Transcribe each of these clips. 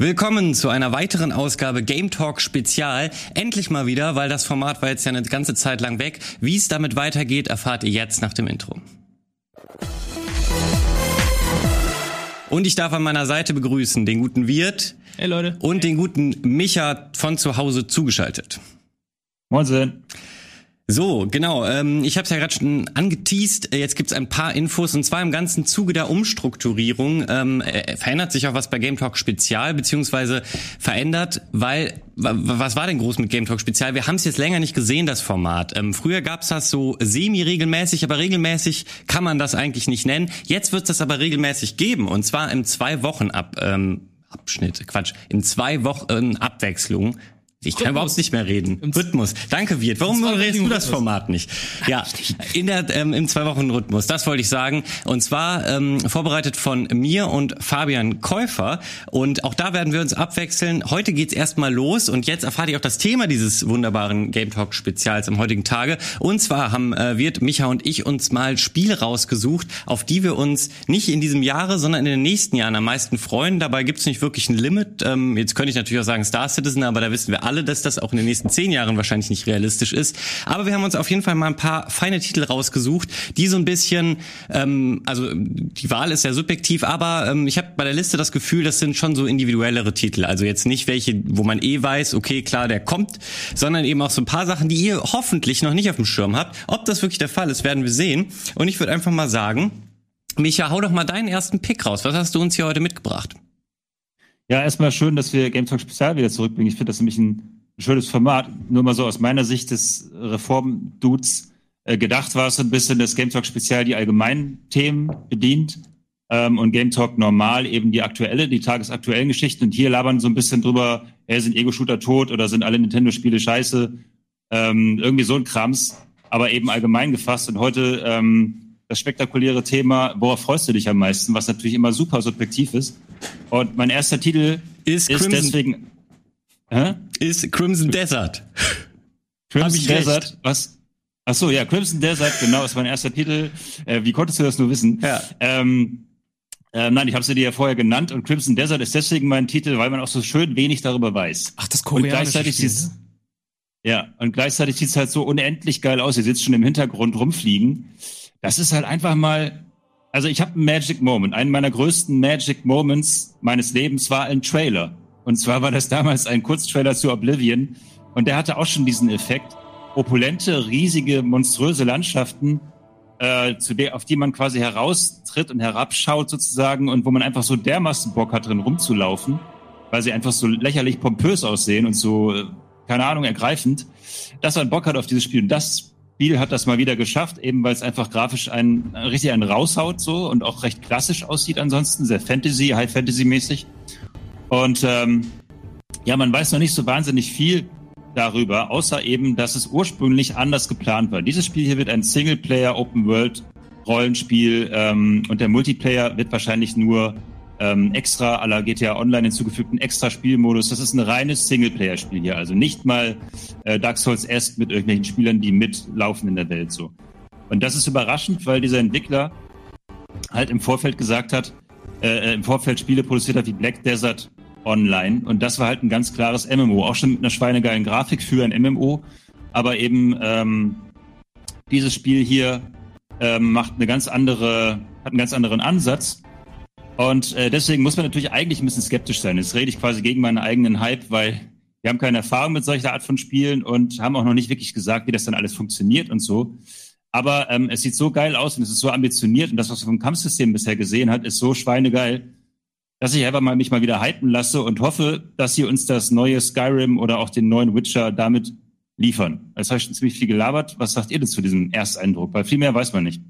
Willkommen zu einer weiteren Ausgabe Game Talk Spezial. Endlich mal wieder, weil das Format war jetzt ja eine ganze Zeit lang weg. Wie es damit weitergeht, erfahrt ihr jetzt nach dem Intro. Und ich darf an meiner Seite begrüßen den guten Wirt. Hey Leute. Und den guten Micha von zu Hause zugeschaltet. Moin. So, genau. Ähm, ich habe es ja gerade schon angeteased. Jetzt gibt's ein paar Infos und zwar im ganzen Zuge der Umstrukturierung ähm, äh, verändert sich auch was bei Game Talk Spezial beziehungsweise verändert, weil was war denn groß mit Game Talk Spezial? Wir haben es jetzt länger nicht gesehen, das Format. Ähm, früher gab's das so semi-regelmäßig, aber regelmäßig kann man das eigentlich nicht nennen. Jetzt wird es das aber regelmäßig geben und zwar im zwei Wochen ab ähm, Abschnitt, Quatsch, in zwei Wochen Abwechslung ich kann Rhythmus. überhaupt nicht mehr reden. Im Rhythmus. Danke, Wirt. Warum moderierst du das Format nicht? Ja, in der ähm, im zwei Wochen Rhythmus. Das wollte ich sagen. Und zwar ähm, vorbereitet von mir und Fabian Käufer. Und auch da werden wir uns abwechseln. Heute geht's erstmal los und jetzt erfahrt ihr auch das Thema dieses wunderbaren Game Talk Spezials am heutigen Tage. Und zwar haben äh, Wirt, Micha und ich uns mal Spiele rausgesucht, auf die wir uns nicht in diesem Jahre, sondern in den nächsten Jahren am meisten freuen. Dabei gibt's nicht wirklich ein Limit. Ähm, jetzt könnte ich natürlich auch sagen Star Citizen, aber da wissen wir alle, dass das auch in den nächsten zehn Jahren wahrscheinlich nicht realistisch ist. Aber wir haben uns auf jeden Fall mal ein paar feine Titel rausgesucht, die so ein bisschen, ähm, also die Wahl ist ja subjektiv, aber ähm, ich habe bei der Liste das Gefühl, das sind schon so individuellere Titel. Also jetzt nicht welche, wo man eh weiß, okay, klar, der kommt, sondern eben auch so ein paar Sachen, die ihr hoffentlich noch nicht auf dem Schirm habt. Ob das wirklich der Fall ist, werden wir sehen. Und ich würde einfach mal sagen, Micha, hau doch mal deinen ersten Pick raus. Was hast du uns hier heute mitgebracht? Ja, erstmal schön, dass wir Game Talk Spezial wieder zurückbringen. Ich finde das nämlich ein schönes Format. Nur mal so aus meiner Sicht des Reform-Dudes äh, gedacht war es so ein bisschen, dass Game Talk Spezial die allgemeinen Themen bedient ähm, und Game Talk normal eben die aktuelle, die tagesaktuellen Geschichten. Und hier labern so ein bisschen drüber, hey, sind Ego-Shooter tot oder sind alle Nintendo-Spiele scheiße? Ähm, irgendwie so ein Krams, aber eben allgemein gefasst. Und heute ähm, das spektakuläre Thema, worauf freust du dich am meisten, was natürlich immer super subjektiv ist. Und mein erster Titel ist, ist deswegen. Hä? Ist Crimson Desert. Crimson Desert, recht? was? Ach so, ja, Crimson Desert, genau, ist mein erster Titel. Äh, wie konntest du das nur wissen? Ja. Ähm, ähm, nein, ich habe sie dir ja vorher genannt und Crimson Desert ist deswegen mein Titel, weil man auch so schön wenig darüber weiß. Ach, das koreanische und gleichzeitig Spiel, ne? Ja, und gleichzeitig sieht es halt so unendlich geil aus. Ihr sitzt schon im Hintergrund rumfliegen. Das ist halt einfach mal, also ich habe einen Magic Moment. Einen meiner größten Magic Moments meines Lebens war ein Trailer. Und zwar war das damals ein Kurztrailer zu Oblivion. Und der hatte auch schon diesen Effekt. Opulente, riesige, monströse Landschaften, äh, zu der, auf die man quasi heraustritt und herabschaut sozusagen und wo man einfach so dermaßen Bock hat, drin rumzulaufen, weil sie einfach so lächerlich pompös aussehen und so, äh, keine Ahnung, ergreifend, dass man Bock hat auf dieses Spiel. Und das Spiel hat das mal wieder geschafft, eben weil es einfach grafisch ein, richtig einen raushaut so und auch recht klassisch aussieht ansonsten, sehr Fantasy, High Fantasy mäßig. Und ähm, ja, man weiß noch nicht so wahnsinnig viel darüber, außer eben, dass es ursprünglich anders geplant war. Dieses Spiel hier wird ein Singleplayer Open World Rollenspiel ähm, und der Multiplayer wird wahrscheinlich nur ähm, extra la GTA Online hinzugefügten extra Spielmodus. Das ist ein reines Singleplayer-Spiel hier, also nicht mal äh, Dark Souls-esque mit irgendwelchen Spielern, die mitlaufen in der Welt so. Und das ist überraschend, weil dieser Entwickler halt im Vorfeld gesagt hat, äh, äh im Vorfeld Spiele produziert hat wie Black Desert Online. Und das war halt ein ganz klares MMO, auch schon mit einer schweinegeilen Grafik für ein MMO. Aber eben ähm, dieses Spiel hier ähm, macht eine ganz andere, hat einen ganz anderen Ansatz und äh, deswegen muss man natürlich eigentlich ein bisschen skeptisch sein. Jetzt rede ich quasi gegen meinen eigenen Hype, weil wir haben keine Erfahrung mit solcher Art von Spielen und haben auch noch nicht wirklich gesagt, wie das dann alles funktioniert und so. Aber ähm, es sieht so geil aus und es ist so ambitioniert und das, was man vom Kampfsystem bisher gesehen hat, ist so schweinegeil, dass ich einfach mal mich mal wieder hypen lasse und hoffe, dass sie uns das neue Skyrim oder auch den neuen Witcher damit liefern. Das habe ich schon ziemlich viel gelabert. Was sagt ihr denn zu diesem Ersteindruck? Weil viel mehr weiß man nicht.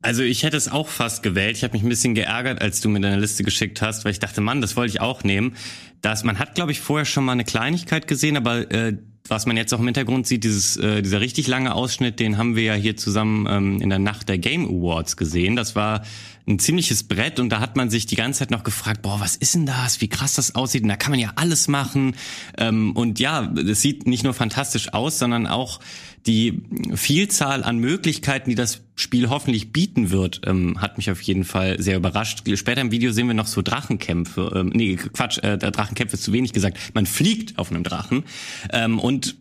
Also ich hätte es auch fast gewählt. Ich habe mich ein bisschen geärgert, als du mir deine Liste geschickt hast, weil ich dachte, Mann, das wollte ich auch nehmen. Das, man hat, glaube ich, vorher schon mal eine Kleinigkeit gesehen, aber äh, was man jetzt auch im Hintergrund sieht, dieses, äh, dieser richtig lange Ausschnitt, den haben wir ja hier zusammen ähm, in der Nacht der Game Awards gesehen. Das war ein ziemliches Brett und da hat man sich die ganze Zeit noch gefragt, boah, was ist denn das? Wie krass das aussieht. Und da kann man ja alles machen. Ähm, und ja, es sieht nicht nur fantastisch aus, sondern auch die Vielzahl an Möglichkeiten, die das Spiel hoffentlich bieten wird, ähm, hat mich auf jeden Fall sehr überrascht. Später im Video sehen wir noch so Drachenkämpfe. Ähm, nee, Quatsch, äh, Drachenkämpfe ist zu wenig gesagt. Man fliegt auf einem Drachen. Ähm, und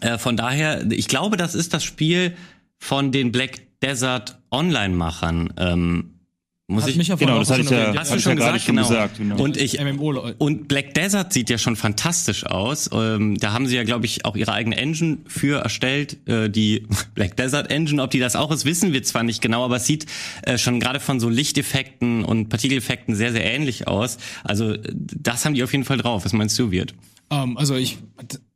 äh, von daher, ich glaube, das ist das Spiel von den Black Desert Online-Machern. Ähm, muss Hat ich, mich ja Genau, das hatte ich ja, Hast du ja schon gerade gesagt, schon genau. gesagt. Genau. Und ich MMO. und Black Desert sieht ja schon fantastisch aus. Ähm, da haben sie ja, glaube ich, auch ihre eigene Engine für erstellt. Äh, die Black Desert Engine, ob die das auch ist, wissen wir zwar nicht genau, aber es sieht äh, schon gerade von so Lichteffekten und Partikeleffekten sehr, sehr ähnlich aus. Also äh, das haben die auf jeden Fall drauf. Was meinst du, Wirt? Ähm, also ich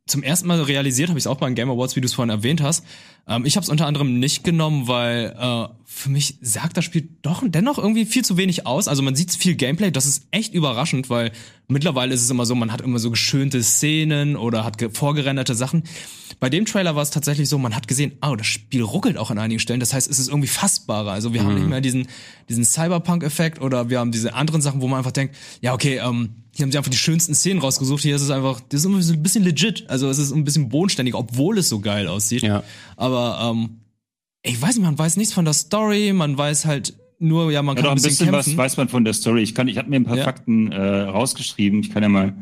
zum ersten Mal realisiert habe ich es auch beim Game Awards, wie du es vorhin erwähnt hast. Ähm, ich habe es unter anderem nicht genommen, weil äh, für mich sagt das Spiel doch dennoch irgendwie viel zu wenig aus. Also man sieht viel Gameplay, das ist echt überraschend, weil mittlerweile ist es immer so, man hat immer so geschönte Szenen oder hat ge- vorgerenderte Sachen. Bei dem Trailer war es tatsächlich so, man hat gesehen, oh, das Spiel ruckelt auch an einigen Stellen. Das heißt, es ist irgendwie fassbarer. Also wir haben nicht mehr diesen, diesen Cyberpunk-Effekt oder wir haben diese anderen Sachen, wo man einfach denkt, ja, okay, ähm, hier haben sie einfach die schönsten Szenen rausgesucht. Hier ist es einfach, das ist irgendwie so ein bisschen legit. Also es ist ein bisschen bodenständig, obwohl es so geil aussieht. Ja. Aber ähm, ich weiß nicht, man weiß nichts von der Story, man weiß halt nur, ja, man Ja, kann doch, ein bisschen, kämpfen. was weiß man von der Story. Ich kann, ich habe mir ein paar Ja. Fakten äh, rausgeschrieben. Ich kann ja mal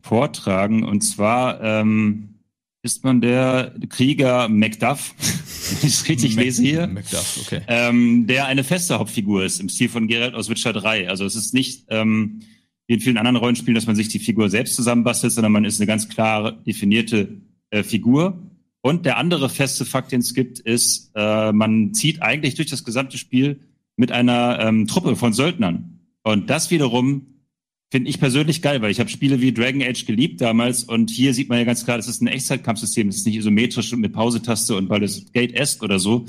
vortragen. Und zwar ähm, ist man der Krieger Macduff, wenn ich es richtig Mac- lese hier, Macduff, okay. ähm, der eine feste Hauptfigur ist im Stil von Geralt aus Witcher 3. Also es ist nicht ähm, wie in vielen anderen Rollenspielen, dass man sich die Figur selbst zusammenbastelt, sondern man ist eine ganz klar definierte äh, Figur. Und der andere feste Fakt, den es gibt, ist, äh, man zieht eigentlich durch das gesamte Spiel mit einer ähm, Truppe von Söldnern. Und das wiederum finde ich persönlich geil, weil ich habe Spiele wie Dragon Age geliebt damals und hier sieht man ja ganz klar, das ist ein Echtzeitkampfsystem, das ist nicht isometrisch und mit Pausetaste und weil es Gate-esque oder so.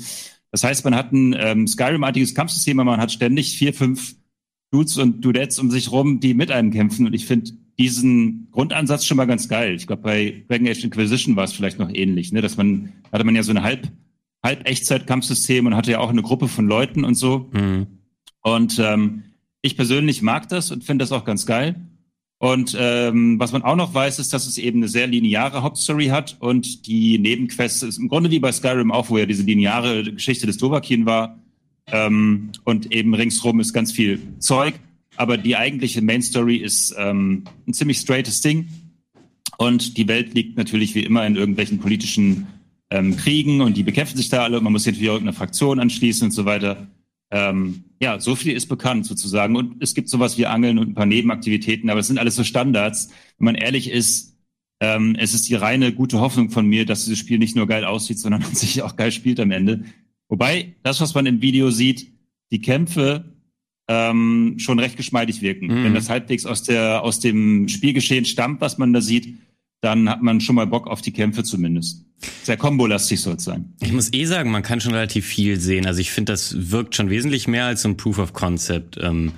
Das heißt, man hat ein ähm, Skyrim-artiges Kampfsystem, aber man hat ständig vier, fünf Dudes und Dudettes um sich rum, die mit einem kämpfen und ich finde diesen Grundansatz schon mal ganz geil. Ich glaube, bei Dragon Age Inquisition war es vielleicht noch ähnlich, ne? dass man, hatte man ja so ein halb, halb Echtzeit-Kampfsystem und hatte ja auch eine Gruppe von Leuten und so. Mhm. Und ähm, ich persönlich mag das und finde das auch ganz geil. Und ähm, was man auch noch weiß, ist, dass es eben eine sehr lineare Hauptstory hat und die Nebenquests ist im Grunde wie bei Skyrim auch, wo ja diese lineare Geschichte des Dovahkiin war. Ähm, und eben ringsrum ist ganz viel Zeug. Aber die eigentliche Main Story ist ähm, ein ziemlich straightes Ding. Und die Welt liegt natürlich wie immer in irgendwelchen politischen ähm, Kriegen und die bekämpfen sich da alle und man muss natürlich auch irgendeiner Fraktion anschließen und so weiter. Ähm, ja, so viel ist bekannt sozusagen. Und es gibt sowas wie Angeln und ein paar Nebenaktivitäten, aber es sind alles so Standards. Wenn man ehrlich ist, ähm, es ist die reine gute Hoffnung von mir, dass dieses Spiel nicht nur geil aussieht, sondern sich auch geil spielt am Ende. Wobei, das, was man im Video sieht, die Kämpfe ähm, schon recht geschmeidig wirken. Mhm. Wenn das halbwegs aus, der, aus dem Spielgeschehen stammt, was man da sieht, dann hat man schon mal Bock auf die Kämpfe zumindest. Sehr kombolastig soll es sein. Ich muss eh sagen, man kann schon relativ viel sehen. Also ich finde, das wirkt schon wesentlich mehr als so ein Proof of Concept. Ähm,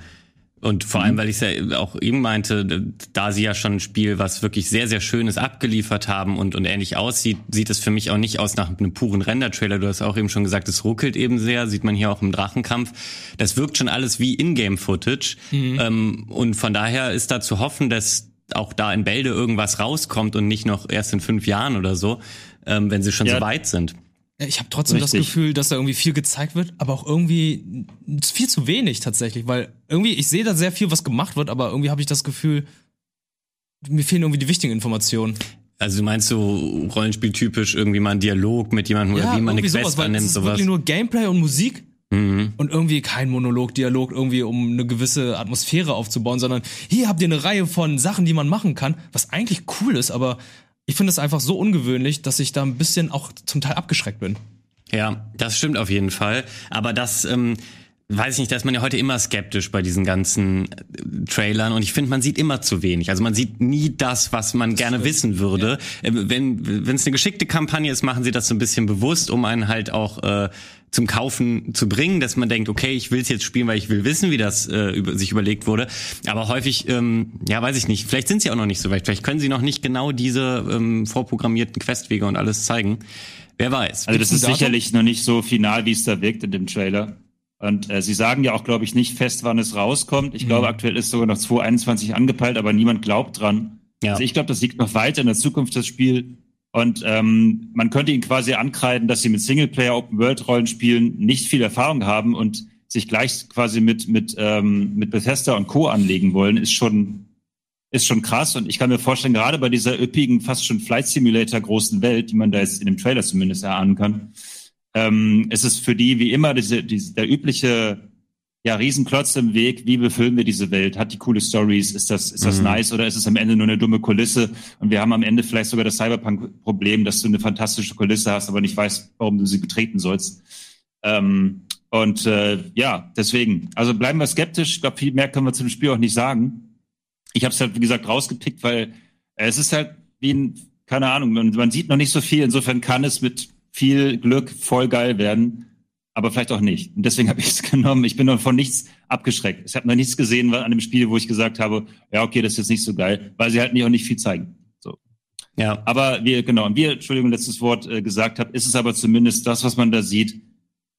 und vor allem, weil ich ja auch eben meinte, da sie ja schon ein Spiel, was wirklich sehr, sehr Schönes abgeliefert haben und, und ähnlich aussieht, sieht es für mich auch nicht aus nach einem puren Render-Trailer. Du hast auch eben schon gesagt, es ruckelt eben sehr, sieht man hier auch im Drachenkampf. Das wirkt schon alles wie Ingame-Footage. Ähm, und von daher ist da zu hoffen, dass auch da in Bälde irgendwas rauskommt und nicht noch erst in fünf Jahren oder so, ähm, wenn sie schon Ja. so weit sind. Ich habe trotzdem das Richtig. Gefühl, dass da irgendwie viel gezeigt wird, aber auch irgendwie viel zu wenig tatsächlich, weil irgendwie ich sehe da sehr viel, was gemacht wird, aber irgendwie habe ich das Gefühl, mir fehlen irgendwie die wichtigen Informationen. Also du meinst so Rollenspieltypisch irgendwie mal ein Dialog mit jemandem oder wie man eine Quest es annimmt, ist sowas. wirklich nur Gameplay und Musik Mhm. und irgendwie kein Monolog, Dialog irgendwie, um eine gewisse Atmosphäre aufzubauen, sondern hier habt ihr eine Reihe von Sachen, die man machen kann, was eigentlich cool ist, aber ich finde es einfach so ungewöhnlich, dass ich da ein bisschen auch zum Teil abgeschreckt bin. Ja, das stimmt auf jeden Fall. Aber das, ähm, weiß ich nicht, da ist man ja heute immer skeptisch bei diesen ganzen äh, Trailern und ich finde, man sieht immer zu wenig. Also man sieht nie das, was man das gerne wissen würde. Ja. Äh, wenn wenn es eine geschickte Kampagne ist, machen sie das so ein bisschen bewusst, um einen halt auch äh, zum Kaufen zu bringen, dass man denkt, okay, ich will es jetzt spielen, weil ich will wissen, wie das äh, über, sich überlegt wurde. Aber häufig, ähm, ja, weiß ich nicht. Vielleicht sind sie auch noch nicht so weit. Vielleicht können sie noch nicht genau diese ähm, vorprogrammierten Questwege und alles zeigen. Wer weiß. Also das ist sicherlich noch nicht so final, wie es da wirkt in dem Trailer. Und äh, sie sagen ja auch, glaube ich, nicht fest, wann es rauskommt. Ich mhm. glaube, aktuell ist sogar noch 2021 angepeilt, aber niemand glaubt dran. Ja. Also ich glaube, das liegt noch weiter in der Zukunft, das Spiel. Und ähm, man könnte ihnen quasi ankreiden, dass sie mit Singleplayer Open World Rollenspielen nicht viel Erfahrung haben und sich gleich quasi mit mit ähm, mit Bethesda und Co anlegen wollen, ist schon ist schon krass. Und ich kann mir vorstellen, gerade bei dieser üppigen, fast schon Flight Simulator großen Welt, die man da jetzt in dem Trailer zumindest erahnen kann, ähm, ist es für die wie immer diese, diese, der übliche ja, Riesenklotz im Weg, wie befüllen wir diese Welt? Hat die coole Stories? Ist das, ist das mhm. nice oder ist es am Ende nur eine dumme Kulisse? Und wir haben am Ende vielleicht sogar das Cyberpunk-Problem, dass du eine fantastische Kulisse hast, aber nicht weißt, warum du sie betreten sollst. Ähm, und äh, ja, deswegen, also bleiben wir skeptisch. Ich glaube, viel mehr können wir zu dem Spiel auch nicht sagen. Ich habe es halt, wie gesagt, rausgepickt, weil es ist halt wie ein, keine Ahnung, man, man sieht noch nicht so viel. Insofern kann es mit viel Glück voll geil werden, aber vielleicht auch nicht. Und deswegen habe ich es genommen. Ich bin noch von nichts abgeschreckt. Ich habe noch nichts gesehen an dem Spiel, wo ich gesagt habe, ja, okay, das ist jetzt nicht so geil, weil sie halt nicht auch nicht viel zeigen. So. Ja. Aber wir, genau, wir, Entschuldigung, letztes Wort äh, gesagt habe, ist es aber zumindest das, was man da sieht,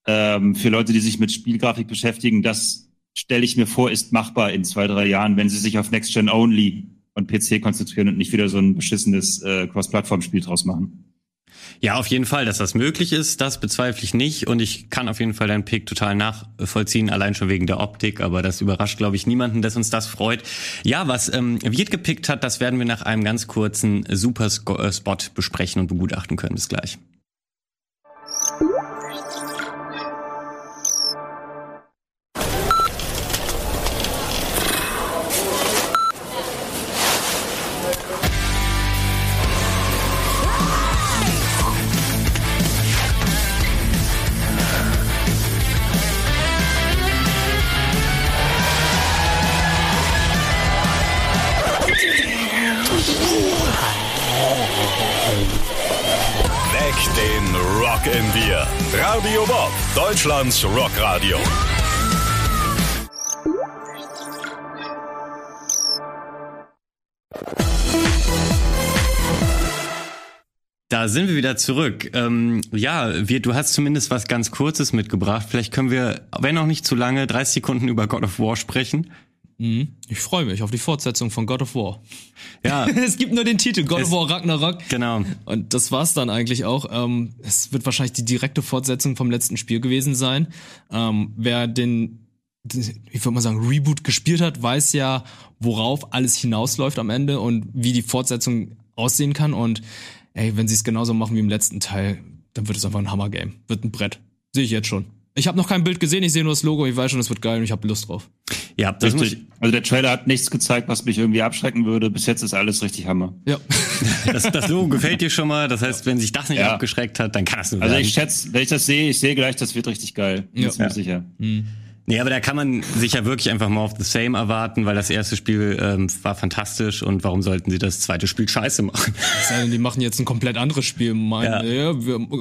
ähm, für Leute, die sich mit Spielgrafik beschäftigen, das stelle ich mir vor, ist machbar in zwei, drei Jahren, wenn sie sich auf Next Gen Only und PC konzentrieren und nicht wieder so ein beschissenes äh, Cross-Plattform-Spiel draus machen. Ja, auf jeden Fall, dass das möglich ist, das bezweifle ich nicht und ich kann auf jeden Fall deinen Pick total nachvollziehen, allein schon wegen der Optik, aber das überrascht, glaube ich, niemanden, dass uns das freut. Ja, was ähm, Wirt gepickt hat, das werden wir nach einem ganz kurzen Super-Spot besprechen und begutachten können. Bis gleich. Deutschlands Rockradio. Da sind wir wieder zurück. Ähm, ja, wir, du hast zumindest was ganz Kurzes mitgebracht. Vielleicht können wir, wenn auch nicht zu lange, 30 Sekunden über God of War sprechen. Mhm. Ich freue mich auf die Fortsetzung von God of War. Ja. es gibt nur den Titel God of War Ragnarok. Genau. Und das war's dann eigentlich auch. Ähm, es wird wahrscheinlich die direkte Fortsetzung vom letzten Spiel gewesen sein. Ähm, wer den, ich würde mal sagen, Reboot gespielt hat, weiß ja, worauf alles hinausläuft am Ende und wie die Fortsetzung aussehen kann. Und ey, wenn sie es genauso machen wie im letzten Teil, dann wird es einfach ein Hammer-Game. Wird ein Brett. Sehe ich jetzt schon. Ich habe noch kein Bild gesehen, ich sehe nur das Logo, ich weiß schon, es wird geil und ich habe Lust drauf. Ja, das richtig. Also der Trailer hat nichts gezeigt, was mich irgendwie abschrecken würde. Bis jetzt ist alles richtig Hammer. Ja. das, das Logo gefällt dir schon mal. Das heißt, wenn sich das nicht ja. abgeschreckt hat, dann kann es nur Also werden. ich schätze, wenn ich das sehe, ich sehe gleich, das wird richtig geil. Bin ja. mir sicher. Mhm. Nee, aber da kann man sich ja wirklich einfach mal auf the same erwarten, weil das erste Spiel ähm, war fantastisch und warum sollten sie das zweite Spiel scheiße machen? Das heißt, die machen jetzt ein komplett anderes Spiel. Mein, ja. ja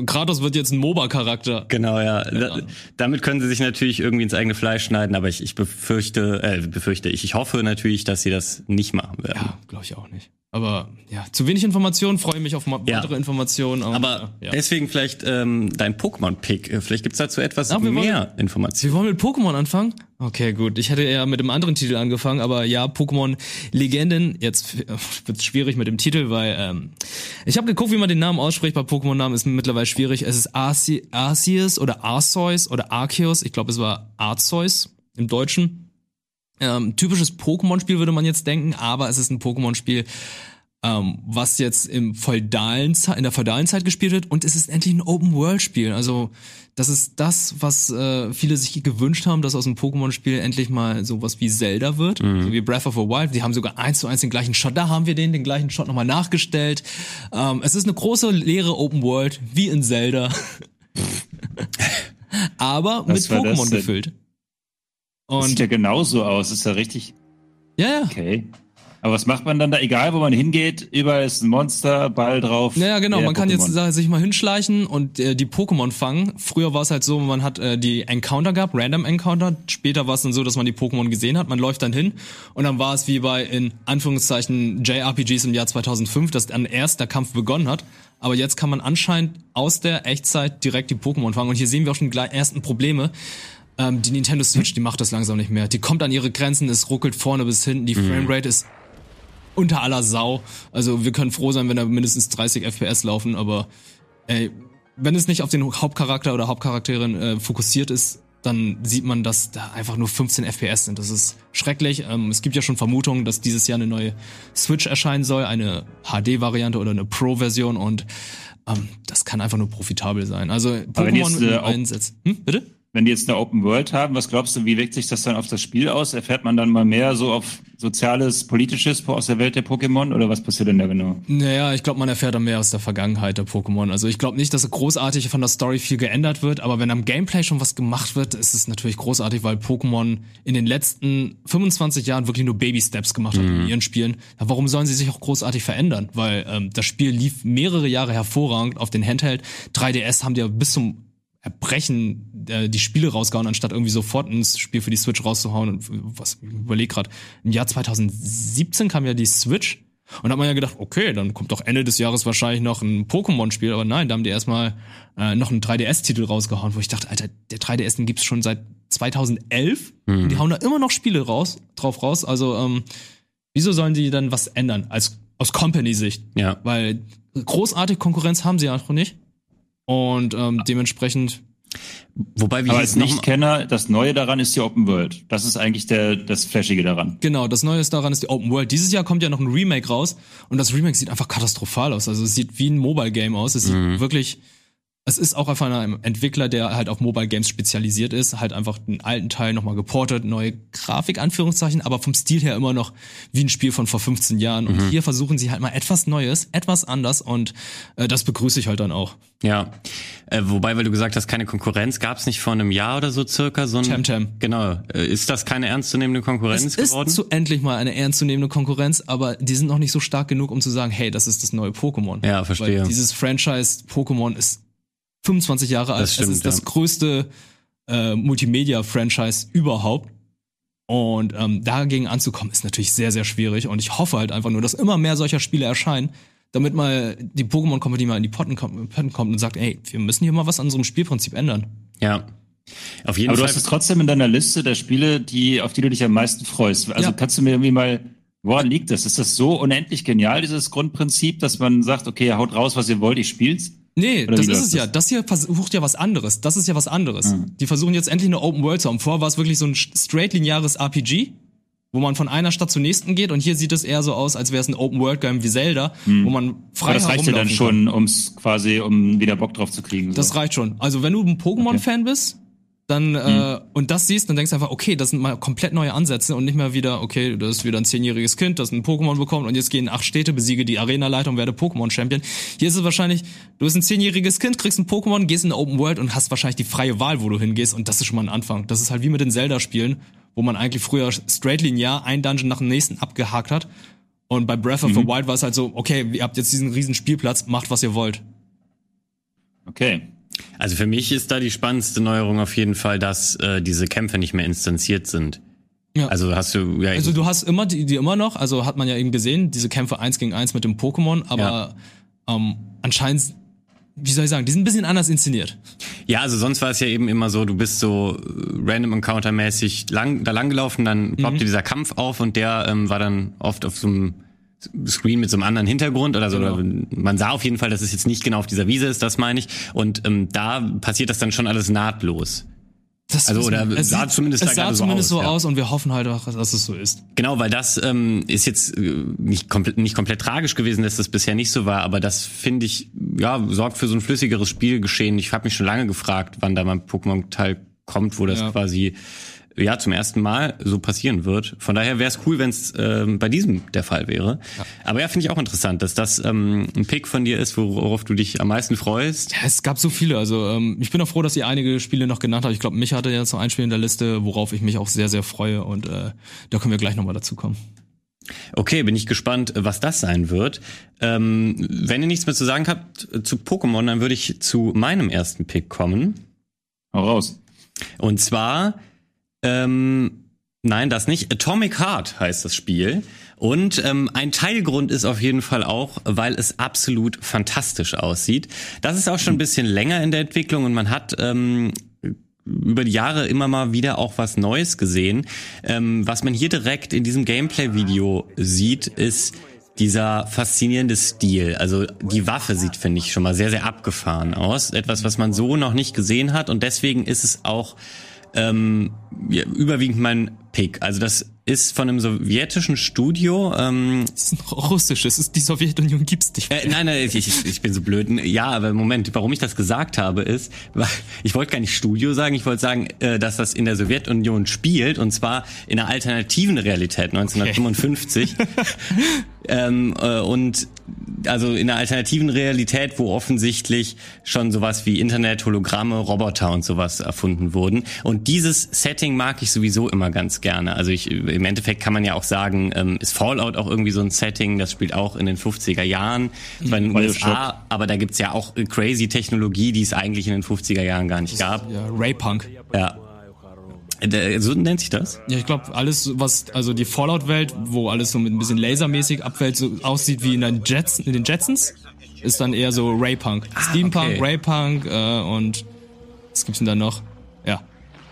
Kratos wird jetzt ein MOBA-Charakter. Genau, ja. Da, damit können sie sich natürlich irgendwie ins eigene Fleisch schneiden, aber ich, ich befürchte, äh, befürchte ich, ich hoffe natürlich, dass sie das nicht machen werden. Ja, glaube ich auch nicht. Aber ja, zu wenig Informationen, freue mich auf weitere ja. Informationen. Und, aber ja. deswegen vielleicht ähm, dein Pokémon-Pick. Vielleicht gibt's dazu etwas Ach, mehr wollen, Informationen. Wir wollen mit Pokémon anfangen? Okay, gut. Ich hätte ja mit einem anderen Titel angefangen, aber ja, Pokémon Legenden. Jetzt wird's schwierig mit dem Titel, weil ähm, ich habe geguckt, wie man den Namen ausspricht. Bei Pokémon-Namen ist mittlerweile schwierig. Es ist Arceus oder Arceus oder Arceus. Ich glaube, es war Arceus im Deutschen. Ähm, typisches Pokémon-Spiel würde man jetzt denken, aber es ist ein Pokémon-Spiel, ähm, was jetzt im feudalen in der feudalen Zeit gespielt wird und es ist endlich ein Open-World-Spiel. Also das ist das, was äh, viele sich gewünscht haben, dass aus dem Pokémon-Spiel endlich mal sowas wie Zelda wird, mhm. so wie Breath of the Wild. Die haben sogar eins zu eins den gleichen Shot. Da haben wir den, den gleichen Shot nochmal nachgestellt. Ähm, es ist eine große leere Open-World, wie in Zelda. aber mit Pokémon gefüllt. Und das sieht ja genauso aus, ist ja richtig. Ja, ja. Okay. Aber was macht man dann da? Egal, wo man hingeht, überall ist ein Monster, Ball drauf. Ja, genau. Man kann jetzt sich mal hinschleichen und äh, die Pokémon fangen. Früher war es halt so, man hat äh, die Encounter gehabt, Random Encounter. Später war es dann so, dass man die Pokémon gesehen hat. Man läuft dann hin und dann war es wie bei in Anführungszeichen JRPGs im Jahr 2005, dass dann erst der Kampf begonnen hat. Aber jetzt kann man anscheinend aus der Echtzeit direkt die Pokémon fangen. Und hier sehen wir auch schon die ersten Probleme. Ähm, die Nintendo Switch, die macht das langsam nicht mehr. Die kommt an ihre Grenzen, es ruckelt vorne bis hinten, die mhm. Framerate ist unter aller Sau. Also wir können froh sein, wenn da mindestens 30 FPS laufen, aber ey, wenn es nicht auf den Hauptcharakter oder Hauptcharakterin äh, fokussiert ist, dann sieht man, dass da einfach nur 15 FPS sind. Das ist schrecklich. Ähm, es gibt ja schon Vermutungen, dass dieses Jahr eine neue Switch erscheinen soll, eine HD-Variante oder eine Pro-Version und ähm, das kann einfach nur profitabel sein. Also Pokémon äh, einsetzt. Hm, bitte? Wenn die jetzt eine Open World haben, was glaubst du, wie wirkt sich das dann auf das Spiel aus? Erfährt man dann mal mehr so auf soziales, politisches aus der Welt der Pokémon oder was passiert denn da genau? Naja, ich glaube, man erfährt dann mehr aus der Vergangenheit der Pokémon. Also ich glaube nicht, dass großartig von der Story viel geändert wird, aber wenn am Gameplay schon was gemacht wird, ist es natürlich großartig, weil Pokémon in den letzten 25 Jahren wirklich nur Baby-Steps gemacht hat mhm. in ihren Spielen. Ja, warum sollen sie sich auch großartig verändern? Weil ähm, das Spiel lief mehrere Jahre hervorragend auf den Handheld. 3DS haben die ja bis zum Erbrechen äh, die Spiele rausgehauen, anstatt irgendwie sofort ein Spiel für die Switch rauszuhauen. Und was ich überleg gerade, im Jahr 2017 kam ja die Switch und da hat man ja gedacht, okay, dann kommt doch Ende des Jahres wahrscheinlich noch ein Pokémon-Spiel, aber nein, da haben die erstmal äh, noch einen 3DS-Titel rausgehauen, wo ich dachte, Alter, der 3DS, den gibt's schon seit 2011 mhm. und die hauen da immer noch Spiele raus, drauf raus. Also ähm, wieso sollen die dann was ändern als aus Company-Sicht? Ja. Weil großartige Konkurrenz haben sie einfach nicht. Und ähm, dementsprechend. Wobei wir als Nicht-Kenner, das Neue daran ist die Open World. Das ist eigentlich der, das Flashige daran. Genau, das Neue daran ist die Open World. Dieses Jahr kommt ja noch ein Remake raus und das Remake sieht einfach katastrophal aus. Also es sieht wie ein Mobile Game aus. Es sieht mhm. wirklich es ist auch einfach ein Entwickler, der halt auf Mobile Games spezialisiert ist, halt einfach den alten Teil nochmal geportet, neue Grafik, Anführungszeichen, aber vom Stil her immer noch wie ein Spiel von vor 15 Jahren. Mhm. Und hier versuchen sie halt mal etwas Neues, etwas anders und äh, das begrüße ich halt dann auch. Ja, äh, wobei, weil du gesagt hast, keine Konkurrenz, gab es nicht vor einem Jahr oder so circa so ein... Temtem. Genau. Äh, ist das keine ernstzunehmende Konkurrenz es geworden? Es ist zu endlich mal eine ernstzunehmende Konkurrenz, aber die sind noch nicht so stark genug, um zu sagen, hey, das ist das neue Pokémon. Ja, verstehe. Weil dieses Franchise Pokémon ist 25 Jahre alt. Das stimmt, es ist das größte äh, Multimedia-Franchise überhaupt. Und ähm, dagegen anzukommen, ist natürlich sehr, sehr schwierig. Und ich hoffe halt einfach nur, dass immer mehr solcher Spiele erscheinen, damit mal die Pokémon-Company mal in die Potten kommt, kommt und sagt, ey, wir müssen hier mal was an unserem Spielprinzip ändern. Ja. Auf jeden Aber Fall. du hast es trotzdem in deiner Liste der Spiele, die, auf die du dich am meisten freust. Also ja. kannst du mir irgendwie mal, woran liegt das? Ist das so unendlich genial, dieses Grundprinzip, dass man sagt, okay, haut raus, was ihr wollt, ich spiel's? Nee, Oder das ist es ja. Das hier versucht ja was anderes. Das ist ja was anderes. Mhm. Die versuchen jetzt endlich eine Open World zu haben. Vorher war es wirklich so ein straight lineares RPG, wo man von einer Stadt zur nächsten geht und hier sieht es eher so aus, als wäre es ein Open World Game wie Zelda, mhm. wo man frei Aber das reicht ja dann schon, ums quasi, um wieder Bock drauf zu kriegen. So. Das reicht schon. Also wenn du ein Pokémon-Fan okay. bist, dann mhm. äh, und das siehst, dann denkst du einfach, okay, das sind mal komplett neue Ansätze und nicht mehr wieder, okay, das ist wieder ein zehnjähriges Kind, das ein Pokémon bekommt und jetzt gehen acht Städte, besiege die Arena-Leiter und werde Pokémon-Champion. Hier ist es wahrscheinlich, du bist ein zehnjähriges Kind, kriegst ein Pokémon, gehst in eine Open World und hast wahrscheinlich die freie Wahl, wo du hingehst und das ist schon mal ein Anfang. Das ist halt wie mit den Zelda-Spielen, wo man eigentlich früher straight linear ein Dungeon nach dem nächsten abgehakt hat. Und bei Breath of mhm. the Wild war es halt so, okay, ihr habt jetzt diesen riesen Spielplatz, macht was ihr wollt. Okay, also für mich ist da die spannendste Neuerung auf jeden Fall, dass äh, diese Kämpfe nicht mehr instanziert sind. Ja. Also hast du ja Also du hast immer die, die immer noch, also hat man ja eben gesehen, diese Kämpfe eins gegen eins mit dem Pokémon, aber ja. ähm, anscheinend wie soll ich sagen, die sind ein bisschen anders inszeniert. Ja, also sonst war es ja eben immer so, du bist so äh, random encounter mäßig lang, da langgelaufen, dann ploppte mhm. dieser Kampf auf und der ähm, war dann oft auf so einem Screen mit so einem anderen Hintergrund oder so. Genau. Man sah auf jeden Fall, dass es jetzt nicht genau auf dieser Wiese ist, das meine ich. Und ähm, da passiert das dann schon alles nahtlos. Das also oder es sah zumindest, es sah zumindest so, aus, so aus und wir hoffen halt auch, dass es so ist. Genau, weil das ähm, ist jetzt äh, nicht komplett nicht komplett tragisch gewesen, dass das bisher nicht so war, aber das finde ich ja sorgt für so ein flüssigeres Spielgeschehen. Ich habe mich schon lange gefragt, wann da mal ein Pokémon Teil kommt, wo das ja. quasi ja zum ersten Mal so passieren wird. Von daher wäre es cool, wenn es ähm, bei diesem der Fall wäre. Ja. Aber ja, finde ich auch interessant, dass das ähm, ein Pick von dir ist, worauf du dich am meisten freust. Ja, es gab so viele. Also ähm, ich bin auch froh, dass ihr einige Spiele noch genannt habt. Ich glaube, mich hatte jetzt noch ein Spiel in der Liste, worauf ich mich auch sehr, sehr freue. Und äh, da können wir gleich nochmal dazu kommen. Okay, bin ich gespannt, was das sein wird. Ähm, wenn ihr nichts mehr zu sagen habt zu Pokémon, dann würde ich zu meinem ersten Pick kommen. Hau raus. Und zwar ähm, nein, das nicht. Atomic Heart heißt das Spiel. Und ähm, ein Teilgrund ist auf jeden Fall auch, weil es absolut fantastisch aussieht. Das ist auch schon ein bisschen länger in der Entwicklung und man hat ähm, über die Jahre immer mal wieder auch was Neues gesehen. Ähm, was man hier direkt in diesem Gameplay-Video sieht, ist dieser faszinierende Stil. Also die Waffe sieht, finde ich, schon mal sehr, sehr abgefahren aus. Etwas, was man so noch nicht gesehen hat und deswegen ist es auch ähm, ja, überwiegend mein Pick. Also das ist von einem sowjetischen Studio. Ähm, das ist ein russisches, ist die Sowjetunion gibt's nicht. Äh, nein, nein, ich, ich, ich bin so blöd. Ja, aber Moment, warum ich das gesagt habe, ist, ich wollte gar nicht Studio sagen, ich wollte sagen, äh, dass das in der Sowjetunion spielt und zwar in einer alternativen Realität 1955. Okay. ähm, äh, und also in einer alternativen Realität, wo offensichtlich schon sowas wie Internet, Hologramme, Roboter und sowas erfunden wurden. Und dieses Setting mag ich sowieso immer ganz gerne. Also ich, im Endeffekt kann man ja auch sagen, ähm, ist Fallout auch irgendwie so ein Setting, das spielt auch in den 50er Jahren. Zwar in den USA, aber da gibt's ja auch crazy Technologie, die es eigentlich in den 50er Jahren gar nicht gab. Ja, Raypunk. Ja. So nennt sich das? Ja, ich glaube, alles, was, also die Fallout-Welt, wo alles so mit ein bisschen lasermäßig abfällt, so aussieht wie in den, Jets, in den Jetsons, ist dann eher so Raypunk. Ah, Steampunk, okay. Raypunk äh, und was gibt's denn da noch? Ja,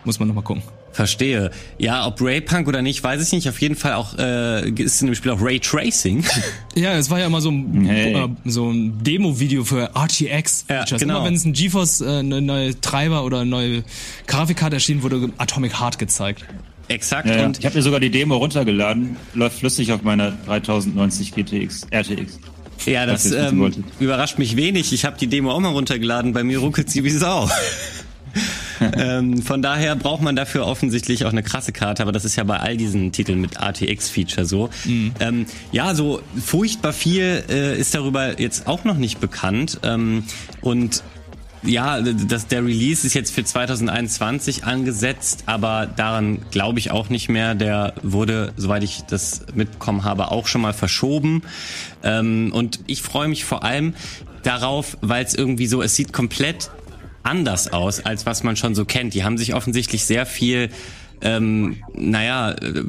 muss man nochmal gucken. Verstehe. Ja, ob Raypunk oder nicht, weiß ich nicht. Auf jeden Fall auch äh, ist in dem Spiel auch Ray Tracing. Ja, es war ja immer so ein, hey. äh, so ein Demo-Video für RTX. Ja, genau. Immer wenn es ein GeForce äh, eine neue Treiber oder eine neue Grafikkarte erschien, wurde Atomic Heart gezeigt. Exakt. Ja, und ich habe mir sogar die Demo runtergeladen. Läuft flüssig auf meiner 3090 GTX RTX. Ja, das ähm, überrascht mich wenig. Ich habe die Demo auch mal runtergeladen. Bei mir ruckelt sie wie Sau. ähm, von daher braucht man dafür offensichtlich auch eine krasse Karte, aber das ist ja bei all diesen Titeln mit ATX-Feature so. Mhm. Ähm, ja, so furchtbar viel äh, ist darüber jetzt auch noch nicht bekannt. Ähm, und ja, das, der Release ist jetzt für 2021 angesetzt, aber daran glaube ich auch nicht mehr. Der wurde, soweit ich das mitbekommen habe, auch schon mal verschoben. Ähm, und ich freue mich vor allem darauf, weil es irgendwie so, es sieht komplett anders aus, als was man schon so kennt. Die haben sich offensichtlich sehr viel ähm, naja, äh,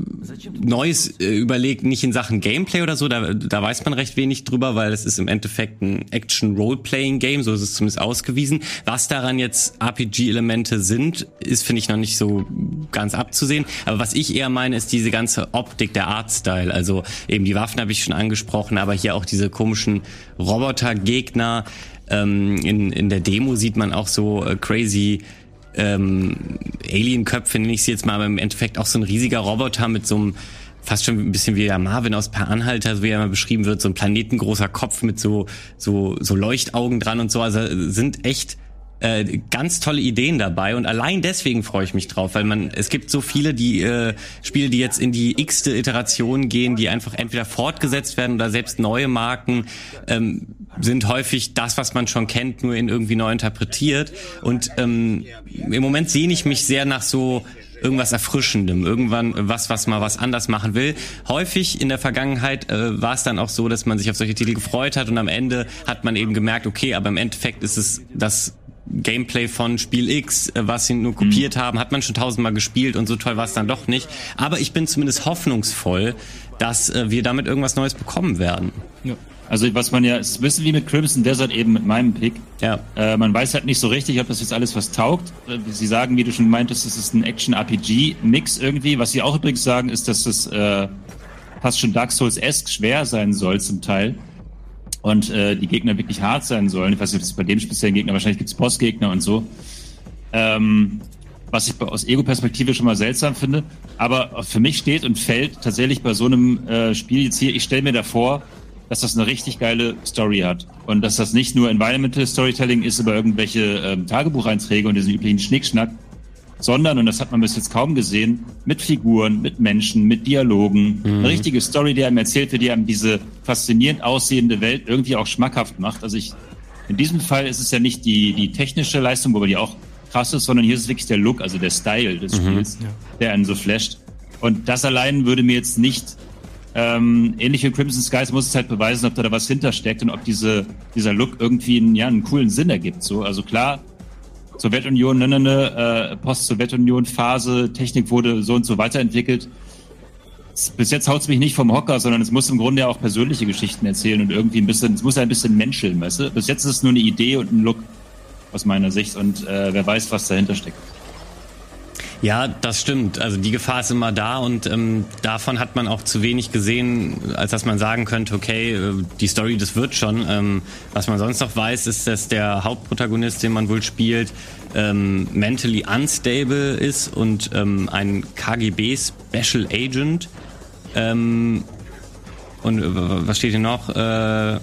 Neues äh, überlegt, nicht in Sachen Gameplay oder so, da, da weiß man recht wenig drüber, weil es ist im Endeffekt ein Action-Role-Playing-Game, so ist es zumindest ausgewiesen. Was daran jetzt RPG-Elemente sind, ist, finde ich, noch nicht so ganz abzusehen. Aber was ich eher meine, ist diese ganze Optik, der Artstyle. Also eben die Waffen habe ich schon angesprochen, aber hier auch diese komischen Roboter-Gegner, ähm, in, in der Demo sieht man auch so äh, crazy ähm, Alien-Köpfe, nenne ich sie jetzt mal, aber im Endeffekt auch so ein riesiger Roboter mit so einem fast schon ein bisschen wie der Marvin aus Per Anhalter, so wie er mal beschrieben wird, so ein planetengroßer Kopf mit so, so, so Leuchtaugen dran und so. Also sind echt äh, ganz tolle Ideen dabei und allein deswegen freue ich mich drauf, weil man es gibt so viele die äh, Spiele, die jetzt in die x-te Iteration gehen, die einfach entweder fortgesetzt werden oder selbst neue Marken ähm, sind häufig das, was man schon kennt, nur in irgendwie neu interpretiert und ähm, im Moment sehne ich mich sehr nach so irgendwas Erfrischendem, irgendwann was, was mal was anders machen will. Häufig in der Vergangenheit äh, war es dann auch so, dass man sich auf solche Titel gefreut hat und am Ende hat man eben gemerkt, okay, aber im Endeffekt ist es das Gameplay von Spiel X, äh, was sie nur kopiert mhm. haben, hat man schon tausendmal gespielt und so toll war es dann doch nicht. Aber ich bin zumindest hoffnungsvoll, dass äh, wir damit irgendwas Neues bekommen werden. Ja. Also was man ja, es ist ein bisschen wie mit Crimson Desert eben mit meinem Pick. Ja. Äh, man weiß halt nicht so richtig, ob das jetzt alles was taugt. Äh, sie sagen, wie du schon meintest, es ist ein Action-RPG-Mix irgendwie. Was sie auch übrigens sagen, ist, dass es äh, fast schon Dark Souls-esque schwer sein soll zum Teil und äh, die Gegner wirklich hart sein sollen. Ich weiß nicht, ob es bei dem speziellen Gegner, wahrscheinlich gibt es Bossgegner und so. Ähm, was ich aus Ego-Perspektive schon mal seltsam finde. Aber für mich steht und fällt tatsächlich bei so einem äh, Spiel jetzt hier, ich stelle mir davor, dass das eine richtig geile Story hat. Und dass das nicht nur Environmental Storytelling ist über irgendwelche ähm, Tagebucheinträge und diesen üblichen Schnickschnack, sondern, und das hat man bis jetzt kaum gesehen, mit Figuren, mit Menschen, mit Dialogen. Mhm. Eine richtige Story, die einem erzählt wird, die einem diese faszinierend aussehende Welt irgendwie auch schmackhaft macht. Also ich, in diesem Fall ist es ja nicht die, die technische Leistung, wobei die auch krass ist, sondern hier ist es wirklich der Look, also der Style des mhm. Spiels, ja. der einen so flasht. Und das allein würde mir jetzt nicht ähm, ähnlich wie Crimson Skies muss es halt beweisen, ob da, da was hintersteckt und ob diese, dieser Look irgendwie einen, ja, einen coolen Sinn ergibt. So, also klar, Sowjetunion, ne, ne, ne, äh, Post-Sowjetunion-Phase, Technik wurde so und so weiterentwickelt. Bis jetzt haut es mich nicht vom Hocker, sondern es muss im Grunde ja auch persönliche Geschichten erzählen und irgendwie ein bisschen, es muss ein bisschen menscheln, weißt du? Bis jetzt ist es nur eine Idee und ein Look aus meiner Sicht und äh, wer weiß, was dahinter steckt. Ja, das stimmt. Also die Gefahr ist immer da und ähm, davon hat man auch zu wenig gesehen, als dass man sagen könnte, okay, äh, die Story, das wird schon. Ähm, was man sonst noch weiß, ist, dass der Hauptprotagonist, den man wohl spielt, ähm, mentally unstable ist und ähm, ein KGB Special Agent. Ähm, und äh, was steht hier noch? Äh,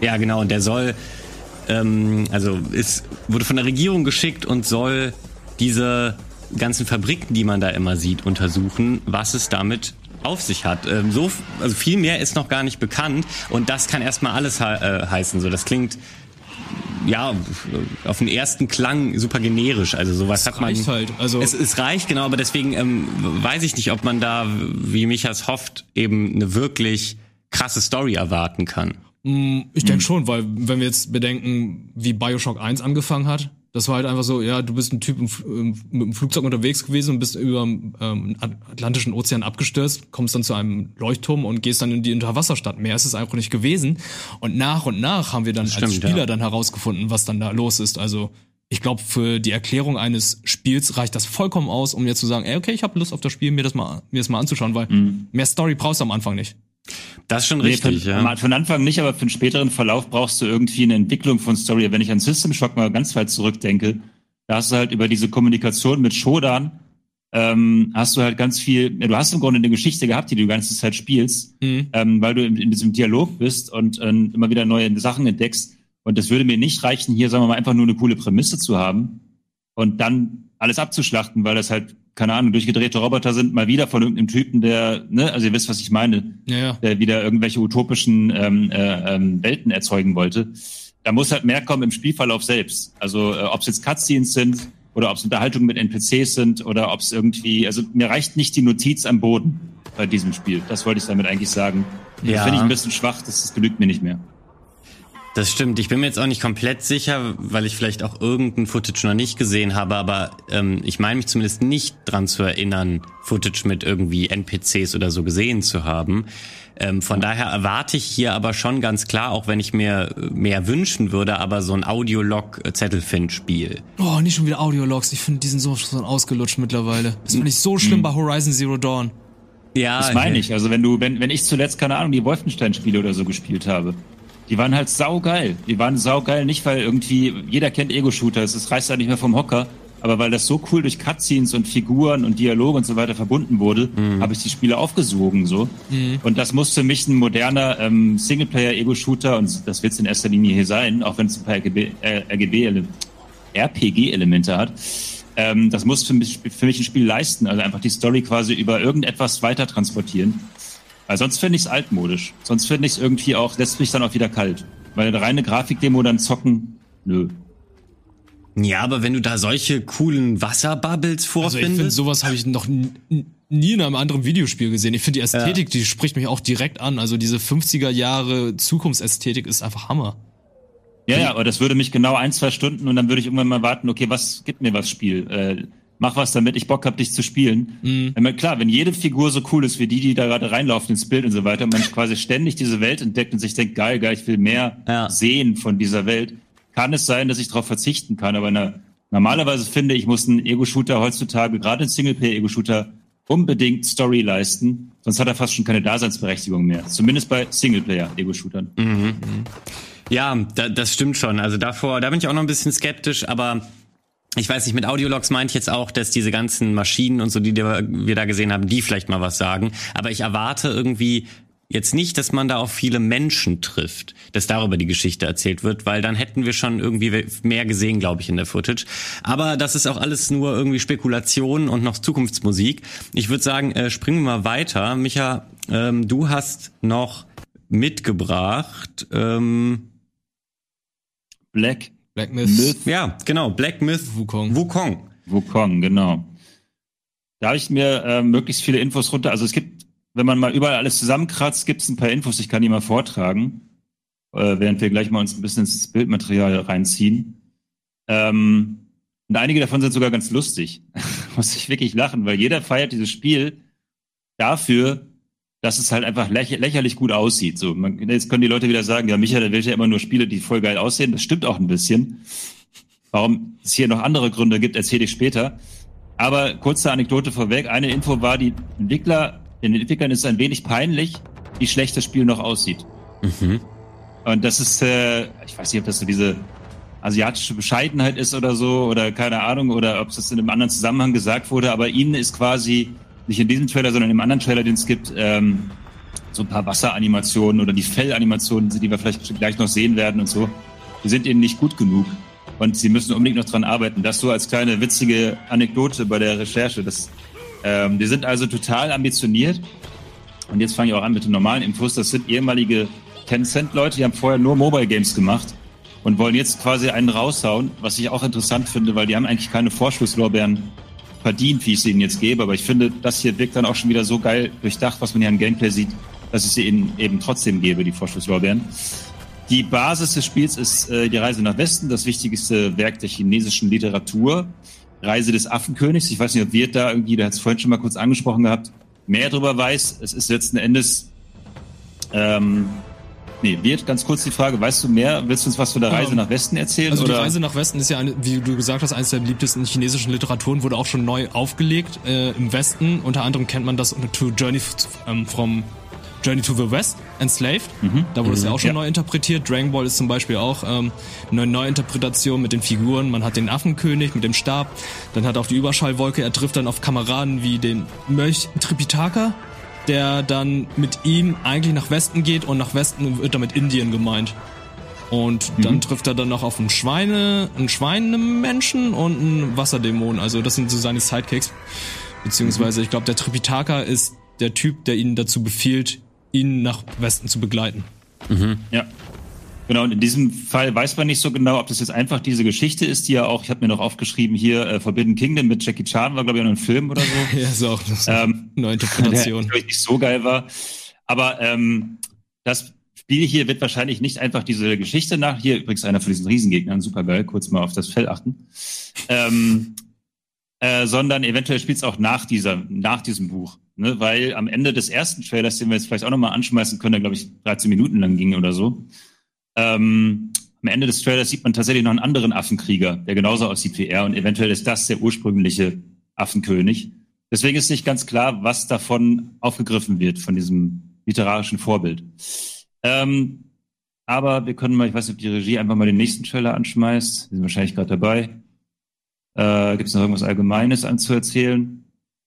ja, genau, und der soll, ähm, also ist, wurde von der Regierung geschickt und soll diese ganzen Fabriken, die man da immer sieht, untersuchen, was es damit auf sich hat. Ähm, so, also viel mehr ist noch gar nicht bekannt und das kann erstmal alles he äh, heißen. So, das klingt ja auf den ersten Klang super generisch. Also sowas es hat man. Reicht halt. Also es, es reicht genau, aber deswegen ähm, weiß ich nicht, ob man da, wie Michas hofft, eben eine wirklich krasse Story erwarten kann. Mm, ich denke hm. schon, weil wenn wir jetzt bedenken, wie Bioshock 1 angefangen hat, das war halt einfach so, ja, du bist ein Typ im, mit dem Flugzeug unterwegs gewesen und bist über ähm, Atlantischen Ozean abgestürzt, kommst dann zu einem Leuchtturm und gehst dann in die Unterwasserstadt. Mehr ist es einfach nicht gewesen. Und nach und nach haben wir dann stimmt, als Spieler ja. dann herausgefunden, was dann da los ist. Also ich glaube, für die Erklärung eines Spiels reicht das vollkommen aus, um jetzt zu sagen, ey, okay, ich habe Lust auf das Spiel, mir das mal, mir das mal anzuschauen, weil mhm. mehr Story brauchst du am Anfang nicht. Das ist schon richtig, nee, für, ja. Für den Anfang nicht, aber für den späteren Verlauf brauchst du irgendwie eine Entwicklung von Story. Wenn ich an System Shock mal ganz weit zurückdenke, da hast du halt über diese Kommunikation mit Shodan, ähm, hast du halt ganz viel, du hast im Grunde eine Geschichte gehabt, die du die ganze Zeit spielst, mhm. ähm, weil du in, in, diesem Dialog bist und äh, immer wieder neue Sachen entdeckst. Und das würde mir nicht reichen, hier, sagen wir mal, einfach nur eine coole Prämisse zu haben und dann alles abzuschlachten, weil das halt keine Ahnung, durchgedrehte Roboter sind, mal wieder von irgendeinem Typen, der, ne, also ihr wisst, was ich meine, ja, ja. der wieder irgendwelche utopischen ähm, äh, ähm, Welten erzeugen wollte. Da muss halt mehr kommen im Spielverlauf selbst. Also äh, ob es jetzt Cutscenes sind oder ob es Unterhaltungen mit NPCs sind oder ob es irgendwie, also mir reicht nicht die Notiz am Boden bei diesem Spiel. Das wollte ich damit eigentlich sagen. Ja. Das finde ich ein bisschen schwach, das, das genügt mir nicht mehr. Das stimmt. Ich bin mir jetzt auch nicht komplett sicher, weil ich vielleicht auch irgendein Footage noch nicht gesehen habe, aber ähm, ich meine mich zumindest nicht dran zu erinnern, Footage mit irgendwie NPCs oder so gesehen zu haben. Ähm, von daher erwarte ich hier aber schon ganz klar, auch wenn ich mir mehr wünschen würde, aber so ein Audiolog-Zettelfind-Spiel. Oh, nicht schon wieder Audiologs. Ich finde, die sind so, so ausgelutscht mittlerweile. Das finde ich so schlimm mhm. bei Horizon Zero Dawn. Ja, das meine ich. Also wenn du, wenn, wenn ich zuletzt, keine Ahnung, die Wolfenstein-Spiele oder so gespielt habe, die waren halt saugeil. Die waren saugeil, nicht weil irgendwie, jeder kennt Ego-Shooter, es reißt ja nicht mehr vom Hocker, aber weil das so cool durch Cutscenes und Figuren und Dialoge und so weiter verbunden wurde, mhm. habe ich die Spiele aufgesogen so. Mhm. Und das muss für mich ein moderner ähm, Singleplayer-Ego-Shooter, und das wird es in erster Linie hier sein, auch wenn es ein paar RGB, äh, RGB RPG-Elemente hat. Ähm, das muss für mich, für mich ein Spiel leisten, also einfach die Story quasi über irgendetwas weiter transportieren. Weil sonst finde ich es altmodisch. Sonst finde ich es irgendwie auch, lässt mich dann auch wieder kalt. Weil eine reine Grafikdemo dann zocken, nö. Ja, aber wenn du da solche coolen Wasserbubbles vorfindest. Also ich finde, sowas habe ich noch nie in einem anderen Videospiel gesehen. Ich finde die Ästhetik, ja. die spricht mich auch direkt an. Also diese 50er Jahre Zukunftsästhetik ist einfach Hammer. Ja, ja, aber das würde mich genau ein, zwei Stunden und dann würde ich irgendwann mal warten, okay, was gibt mir was Spiel? Äh, mach was damit, ich Bock hab, dich zu spielen. Mhm. Wenn klar, wenn jede Figur so cool ist wie die, die da gerade reinlaufen ins Bild und so weiter, und man quasi ständig diese Welt entdeckt und sich denkt, geil, geil, ich will mehr ja. sehen von dieser Welt, kann es sein, dass ich darauf verzichten kann. Aber na, normalerweise finde ich, muss ein Ego-Shooter heutzutage, gerade ein Singleplayer-Ego-Shooter, unbedingt Story leisten, sonst hat er fast schon keine Daseinsberechtigung mehr. Zumindest bei Singleplayer-Ego-Shootern. Mhm. Mhm. Ja, da, das stimmt schon. Also davor, da bin ich auch noch ein bisschen skeptisch, aber ich weiß nicht, mit Audiologs meinte ich jetzt auch, dass diese ganzen Maschinen und so, die wir da gesehen haben, die vielleicht mal was sagen. Aber ich erwarte irgendwie jetzt nicht, dass man da auf viele Menschen trifft, dass darüber die Geschichte erzählt wird, weil dann hätten wir schon irgendwie mehr gesehen, glaube ich, in der Footage. Aber das ist auch alles nur irgendwie Spekulation und noch Zukunftsmusik. Ich würde sagen, äh, springen wir mal weiter. Micha, ähm, du hast noch mitgebracht ähm, Black Black Myth. Myth. Ja, genau, Black Myth Wukong. Wukong. Wukong, genau. Da habe ich mir äh, möglichst viele Infos runter. Also es gibt wenn man mal überall alles zusammenkratzt, gibt es ein paar Infos, ich kann die mal vortragen, äh, während wir gleich mal uns ein bisschen ins Bildmaterial reinziehen. Ähm, und einige davon sind sogar ganz lustig. Muss ich wirklich lachen, weil jeder feiert dieses Spiel dafür, dass es halt einfach lächer lächerlich gut aussieht. So, man, jetzt können die Leute wieder sagen, ja, Michael, der will ja immer nur Spiele, die voll geil aussehen. Das stimmt auch ein bisschen. Warum es hier noch andere Gründe gibt, erzähle ich später. Aber kurze Anekdote vorweg. Eine Info war, die Entwickler den Entwicklern ist es ein wenig peinlich, wie schlecht das Spiel noch aussieht. Mhm. Und das ist, äh, ich weiß nicht, ob das so diese asiatische Bescheidenheit ist oder so, oder keine Ahnung, oder ob es in einem anderen Zusammenhang gesagt wurde, aber ihnen ist quasi, nicht in diesem Trailer, sondern im anderen Trailer, den es gibt, ähm, so ein paar Wasseranimationen oder die Fellanimationen, die wir vielleicht gleich noch sehen werden und so, die sind ihnen nicht gut genug. Und sie müssen unbedingt noch dran arbeiten. Das so als kleine witzige Anekdote bei der Recherche. Das ähm, die sind also total ambitioniert. Und jetzt fange ich auch an mit den normalen Infos. Das sind ehemalige Tencent-Leute, die haben vorher nur Mobile Games gemacht und wollen jetzt quasi einen raushauen, was ich auch interessant finde, weil die haben eigentlich keine Vorschusslorbeeren verdient, wie ich sie ihnen jetzt gebe. Aber ich finde, das hier wirkt dann auch schon wieder so geil durchdacht, was man hier an Gameplay sieht, dass ich sie ihnen eben trotzdem gebe, die Vorschusslorbeeren. Die Basis des Spiels ist äh, die Reise nach Westen, das wichtigste Werk der chinesischen Literatur. Reise des Affenkönigs. Ich weiß nicht, ob Wirt da irgendwie, der hat es vorhin schon mal kurz angesprochen gehabt, mehr darüber weiß. Es ist letzten Endes, ähm, nee, Wirt, ganz kurz die Frage, weißt du mehr, willst du uns was von der Reise nach Westen erzählen? Also oder? die Reise nach Westen ist ja, eine, wie du gesagt hast, eines der beliebtesten chinesischen Literaturen, wurde auch schon neu aufgelegt äh, im Westen. Unter anderem kennt man das To Journey ähm, from Journey to the West, Enslaved. Mhm. Da wurde mhm. es ja auch schon ja. neu interpretiert. Dragon Ball ist zum Beispiel auch ähm, eine Neuinterpretation mit den Figuren. Man hat den Affenkönig mit dem Stab. Dann hat auch die Überschallwolke. Er trifft dann auf Kameraden wie den Mönch Tripitaka, der dann mit ihm eigentlich nach Westen geht und nach Westen wird damit Indien gemeint. Und mhm. dann trifft er dann noch auf einen Schweine, einen Schweinemenschen und einen Wasserdämon. Also das sind so seine Sidekicks. Beziehungsweise, ich glaube, der Tripitaka ist der Typ, der ihn dazu befiehlt, ihn nach Westen zu begleiten. Mhm. Ja. Genau, und in diesem Fall weiß man nicht so genau, ob das jetzt einfach diese Geschichte ist, die ja auch, ich habe mir noch aufgeschrieben hier, äh, Forbidden Kingdom mit Jackie Chan war, glaube ich, auch ein Film oder so. ja, ist auch eine ähm, neue Interpretation. Der nicht so geil war. Aber ähm, das Spiel hier wird wahrscheinlich nicht einfach diese Geschichte nach, hier übrigens einer von diesen Riesengegnern, super geil, kurz mal auf das Fell achten, ähm, äh, sondern eventuell spielt es auch nach dieser, nach diesem Buch ne, weil am Ende des ersten Trailers, den wir jetzt vielleicht auch nochmal anschmeißen können, der glaube ich 13 Minuten lang ging oder so, ähm, am Ende des Trailers sieht man tatsächlich noch einen anderen Affenkrieger, der genauso aussieht wie er und eventuell ist das der ursprüngliche Affenkönig. Deswegen ist nicht ganz klar, was davon aufgegriffen wird von diesem literarischen Vorbild. Ähm, aber wir können mal, ich weiß nicht, ob die Regie einfach mal den nächsten Trailer anschmeißt. Wir sind wahrscheinlich gerade dabei. Äh, Gibt es noch irgendwas Allgemeines anzuerzählen?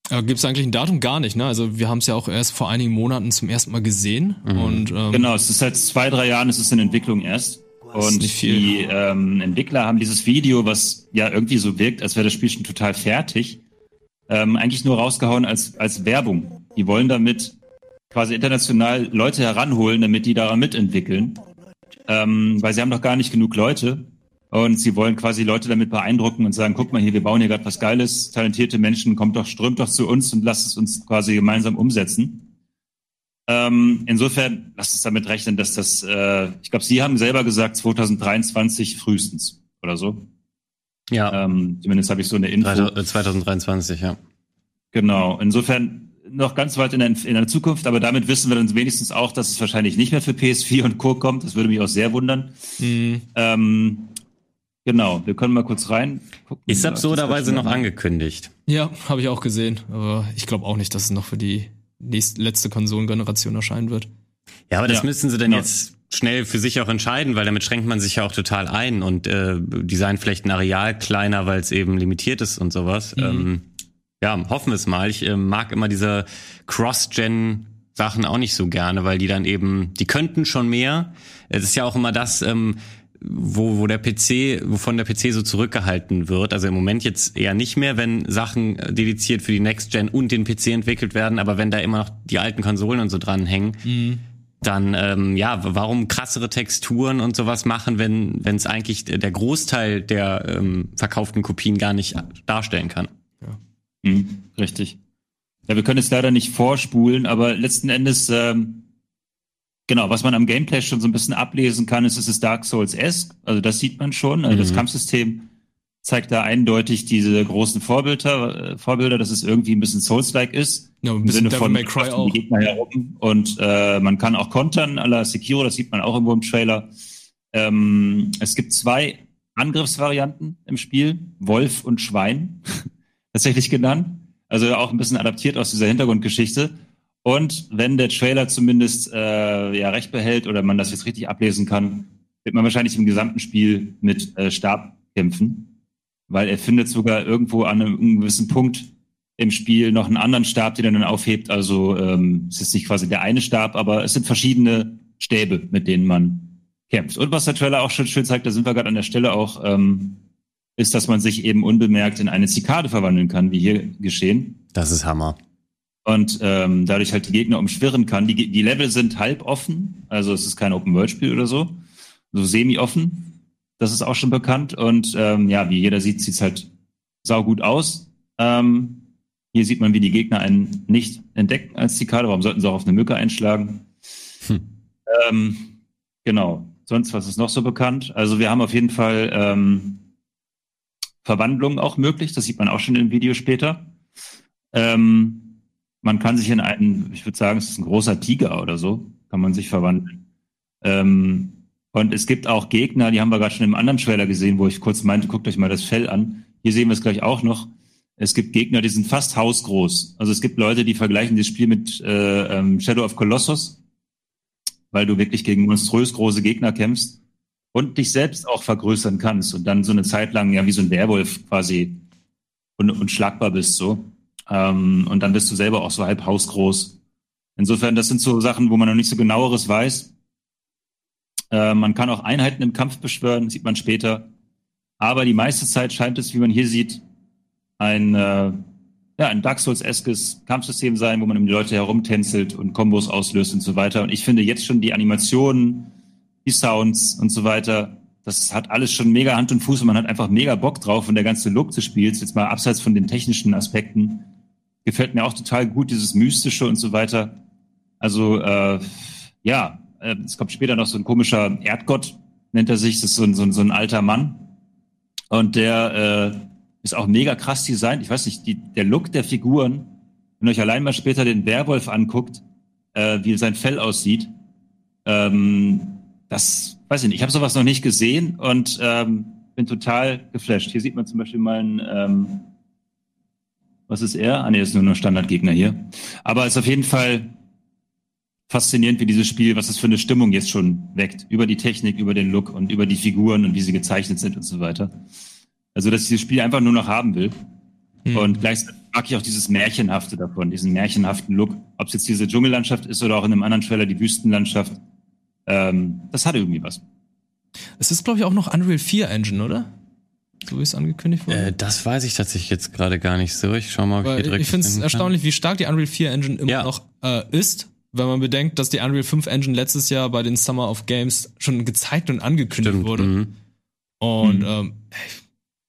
Äh, Gibt es eigentlich ein Datum? Gar nicht, ne? Also wir haben es ja auch erst vor einigen Monaten zum ersten Mal gesehen. Mhm. Und, ähm, genau, es ist seit zwei, drei Jahren, es ist in Entwicklung erst. Und die ähm, Entwickler haben dieses Video, was ja irgendwie so wirkt, als wäre das Spiel schon total fertig, ähm, eigentlich nur rausgehauen als, als Werbung. Die wollen damit quasi international Leute heranholen, damit die daran mitentwickeln. Ähm, weil sie haben doch gar nicht genug Leute. Und sie wollen quasi Leute damit beeindrucken und sagen, guck mal hier, wir bauen hier gerade was Geiles, talentierte Menschen, kommt doch, strömt doch zu uns und lasst es uns quasi gemeinsam umsetzen. Ähm, insofern lasst uns damit rechnen, dass das, äh, ich glaube, Sie haben selber gesagt, 2023 frühestens oder so. Ja. Ähm, zumindest habe ich so eine Info. 2023, ja. Genau. Insofern noch ganz weit in der, in der Zukunft, aber damit wissen wir dann wenigstens auch, dass es wahrscheinlich nicht mehr für PS4 und Co. kommt. Das würde mich auch sehr wundern. Mhm. Ähm, Genau, wir können mal kurz rein. Gucken, ist absurderweise noch angekündigt. Ja, habe ich auch gesehen. Aber ich glaube auch nicht, dass es noch für die nächste, letzte Konsolengeneration erscheinen wird. Ja, aber das ja, müssen sie denn genau. jetzt schnell für sich auch entscheiden, weil damit schränkt man sich ja auch total ein und äh, design vielleicht ein Areal kleiner, weil es eben limitiert ist und sowas. Mhm. Ähm, ja, hoffen wir es mal. Ich äh, mag immer diese Cross-Gen Sachen auch nicht so gerne, weil die dann eben, die könnten schon mehr. Es ist ja auch immer das, ähm, wo, wo der PC, wovon der PC so zurückgehalten wird. Also im Moment jetzt eher nicht mehr, wenn Sachen äh, dediziert für die Next Gen und den PC entwickelt werden, aber wenn da immer noch die alten Konsolen und so dranhängen, mhm. dann ähm, ja, warum krassere Texturen und sowas machen, wenn wenn es eigentlich der Großteil der ähm, verkauften Kopien gar nicht darstellen kann. Ja. Mhm, richtig. Ja, wir können es leider nicht vorspulen, aber letzten Endes ähm, Genau, was man am Gameplay schon so ein bisschen ablesen kann, ist, es ist Dark Souls-esque. Also das sieht man schon. Also mhm. das Kampfsystem zeigt da eindeutig diese großen Vorbilder, äh, Vorbilder, dass es irgendwie ein bisschen Souls-like ist. Ja, ein bisschen Im Sinne von May Cry auch. Gegner herum. Und äh, man kann auch kontern, à la Sekiro, das sieht man auch irgendwo im Trailer. Ähm, es gibt zwei Angriffsvarianten im Spiel, Wolf und Schwein, tatsächlich genannt. Also auch ein bisschen adaptiert aus dieser Hintergrundgeschichte. Und wenn der Trailer zumindest äh, ja recht behält oder man das jetzt richtig ablesen kann, wird man wahrscheinlich im gesamten Spiel mit äh, Stab kämpfen, weil er findet sogar irgendwo an einem, einem gewissen Punkt im Spiel noch einen anderen Stab, den er dann aufhebt. Also ähm, es ist nicht quasi der eine Stab, aber es sind verschiedene Stäbe, mit denen man kämpft. Und was der Trailer auch schon schön zeigt, da sind wir gerade an der Stelle auch, ähm, ist, dass man sich eben unbemerkt in eine Zikade verwandeln kann, wie hier geschehen. Das ist Hammer und ähm, dadurch halt die Gegner umschwirren kann. Die, die Level sind halb offen, also es ist kein Open-World-Spiel oder so, so semi-offen. Das ist auch schon bekannt und ähm, ja, wie jeder sieht, sieht's halt saugut aus. Ähm, hier sieht man, wie die Gegner einen nicht entdecken als Zikade. Warum sollten sie auch auf eine Mücke einschlagen? Hm. Ähm, genau. Sonst, was ist noch so bekannt? Also wir haben auf jeden Fall ähm, Verwandlungen auch möglich. Das sieht man auch schon im Video später. Ähm, man kann sich in einen, ich würde sagen, es ist ein großer Tiger oder so, kann man sich verwandeln. Ähm, und es gibt auch Gegner, die haben wir gerade schon im anderen Trailer gesehen, wo ich kurz meinte, guckt euch mal das Fell an. Hier sehen wir es gleich auch noch. Es gibt Gegner, die sind fast hausgroß. Also es gibt Leute, die vergleichen das Spiel mit äh, ähm, Shadow of Colossus, weil du wirklich gegen monströs große Gegner kämpfst und dich selbst auch vergrößern kannst und dann so eine Zeit lang ja wie so ein Werwolf quasi un unschlagbar bist so. Ähm, und dann bist du selber auch so halb hausgroß. Insofern, das sind so Sachen, wo man noch nicht so genaueres weiß. Äh, man kann auch Einheiten im Kampf beschwören, sieht man später. Aber die meiste Zeit scheint es, wie man hier sieht, ein, äh, ja, ein Dark Souls-eskes Kampfsystem sein, wo man um die Leute herumtänzelt und Kombos auslöst und so weiter. Und ich finde jetzt schon die Animationen, die Sounds und so weiter, das hat alles schon mega Hand und Fuß und man hat einfach mega Bock drauf und der ganze Look des Spiels, jetzt mal abseits von den technischen Aspekten, gefällt mir auch total gut, dieses Mystische und so weiter. Also, äh, ja, äh, es kommt später noch so ein komischer Erdgott, nennt er sich, das ist so ein, so ein, so ein alter Mann. Und der äh, ist auch mega krass designt. Ich weiß nicht, die, der Look der Figuren, wenn ihr euch allein mal später den Werwolf anguckt, äh, wie sein Fell aussieht, ähm, das weiß ich nicht. Ich habe sowas noch nicht gesehen und ähm, bin total geflasht. Hier sieht man zum Beispiel mal einen ähm, was ist er? Ah, nee, ist nur ein Standardgegner hier. Aber es ist auf jeden Fall faszinierend, wie dieses Spiel, was es für eine Stimmung jetzt schon weckt. Über die Technik, über den Look und über die Figuren und wie sie gezeichnet sind und so weiter. Also, dass ich dieses Spiel einfach nur noch haben will. Mhm. Und gleichzeitig mag ich auch dieses Märchenhafte davon, diesen märchenhaften Look. Ob es jetzt diese Dschungellandschaft ist oder auch in einem anderen Trailer die Wüstenlandschaft. Ähm, das hat irgendwie was. Es ist, glaube ich, auch noch Unreal 4 Engine, oder? So wie es angekündigt wurde? Äh, das weiß ich tatsächlich jetzt gerade gar nicht so. Ich schau mal, ob Weil ich direkt. Ich finde es erstaunlich, wie stark die Unreal 4 Engine immer ja. noch äh, ist, wenn man bedenkt, dass die Unreal 5 Engine letztes Jahr bei den Summer of Games schon gezeigt und angekündigt Stimmt, wurde. Mhm. Und mhm. ähm,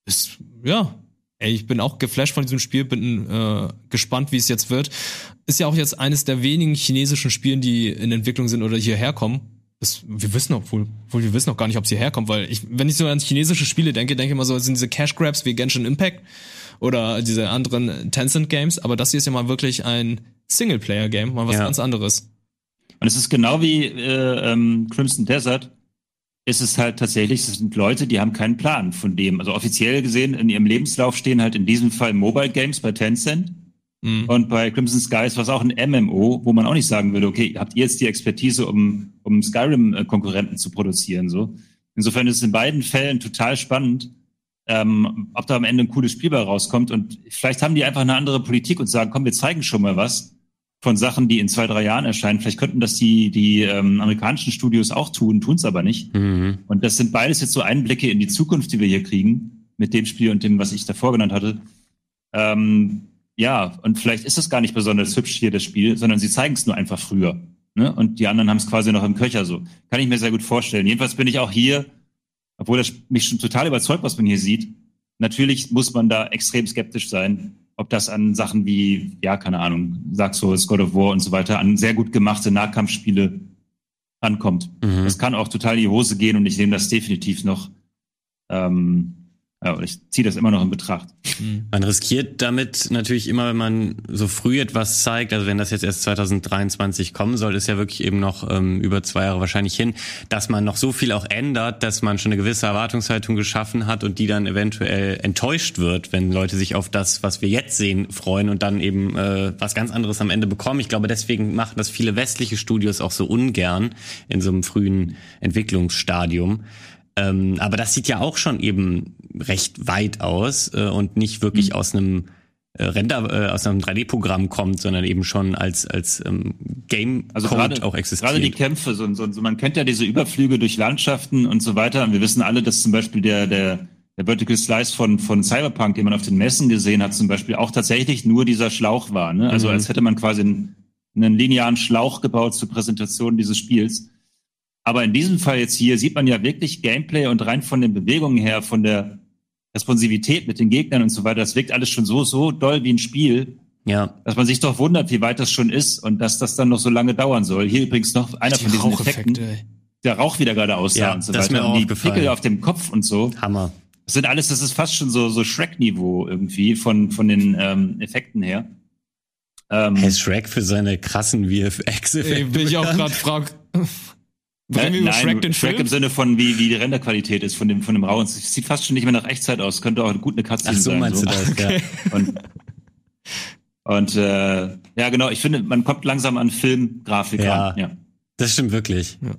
ist, ja, ey, ich bin auch geflasht von diesem Spiel, bin äh, gespannt, wie es jetzt wird. Ist ja auch jetzt eines der wenigen chinesischen Spielen, die in Entwicklung sind oder hierher kommen. Das, wir wissen auch wohl, wohl, wir wissen auch gar nicht, ob sie herkommt, weil ich, wenn ich so an chinesische Spiele denke, denke ich immer so, sind diese Cash Grabs wie Genshin Impact oder diese anderen Tencent Games, aber das hier ist ja mal wirklich ein Singleplayer Game, mal was ja. ganz anderes. Und es ist genau wie äh, ähm, Crimson Desert, ist es halt tatsächlich, es sind Leute, die haben keinen Plan von dem. Also offiziell gesehen in ihrem Lebenslauf stehen halt in diesem Fall Mobile Games bei Tencent Mhm. Und bei Crimson Skies war es auch ein MMO, wo man auch nicht sagen würde, okay, habt ihr jetzt die Expertise, um, um Skyrim-Konkurrenten zu produzieren, so. Insofern ist es in beiden Fällen total spannend, ähm, ob da am Ende ein cooles Spiel bei rauskommt. Und vielleicht haben die einfach eine andere Politik und sagen, komm, wir zeigen schon mal was. von Sachen, die in zwei, drei Jahren erscheinen. Vielleicht könnten das die, die ähm, amerikanischen Studios auch tun, tun es aber nicht. Mhm. Und das sind beides jetzt so Einblicke in die Zukunft, die wir hier kriegen, mit dem Spiel und dem, was ich davor genannt hatte. Ähm, ja, und vielleicht ist es gar nicht besonders hübsch hier, das Spiel, sondern sie zeigen es nur einfach früher. Ne? Und die anderen haben es quasi noch im Köcher so. Kann ich mir sehr gut vorstellen. Jedenfalls bin ich auch hier, obwohl das mich schon total überzeugt, was man hier sieht. Natürlich muss man da extrem skeptisch sein, ob das an Sachen wie, ja, keine Ahnung, Souls, God of War und so weiter, an sehr gut gemachte Nahkampfspiele ankommt. Mhm. Das kann auch total in die Hose gehen und ich nehme das definitiv noch ähm, ja, ich ziehe das immer noch in Betracht. Mhm. Man riskiert damit natürlich immer, wenn man so früh etwas zeigt, also wenn das jetzt erst 2023 kommen soll, ist ja wirklich eben noch ähm, über zwei Jahre wahrscheinlich hin, dass man noch so viel auch ändert, dass man schon eine gewisse Erwartungshaltung geschaffen hat und die dann eventuell enttäuscht wird, wenn Leute sich auf das, was wir jetzt sehen, freuen und dann eben äh, was ganz anderes am Ende bekommen. Ich glaube, deswegen machen das viele westliche Studios auch so ungern in so einem frühen Entwicklungsstadium. Ähm, aber das sieht ja auch schon eben recht weit aus äh, und nicht wirklich mhm. aus einem äh, Render, äh, aus einem 3D-Programm kommt, sondern eben schon als als ähm, Game also Code auch existiert. Gerade die Kämpfe, so, so, so, man kennt ja diese Überflüge durch Landschaften und so weiter. Und wir wissen alle, dass zum Beispiel der der der Vertical Slice von von Cyberpunk, den man auf den Messen gesehen hat, zum Beispiel auch tatsächlich nur dieser Schlauch war. Ne? Also mhm. als hätte man quasi einen, einen linearen Schlauch gebaut zur Präsentation dieses Spiels. Aber in diesem Fall jetzt hier sieht man ja wirklich Gameplay und rein von den Bewegungen her, von der Responsivität mit den Gegnern und so weiter, das wirkt alles schon so, so doll wie ein Spiel. Ja. Dass man sich doch wundert, wie weit das schon ist und dass das dann noch so lange dauern soll. Hier übrigens noch einer die von diesen Effekten, der Rauch wieder gerade aussah ja, und so das weiter. Ist mir auch und die Pickel auf dem Kopf und so. Hammer. Das sind alles, das ist fast schon so, so Shrek-Niveau irgendwie von, von den ähm, Effekten her. Ähm, hey, Shrek für seine krassen VFX-Effekte. Bin ich auch gerade frag. Reden wir über Shrek den Shrek Film? im Sinne von, wie, wie die Renderqualität ist von dem, von dem Raum. Es sieht fast schon nicht mehr nach Echtzeit aus. Könnte auch gut eine Cutscene sein. Ach so meinst so. du das, okay. ja. Und, und äh, ja, genau, ich finde, man kommt langsam an Filmgrafik ja, ran. Ja, das stimmt wirklich. Ja.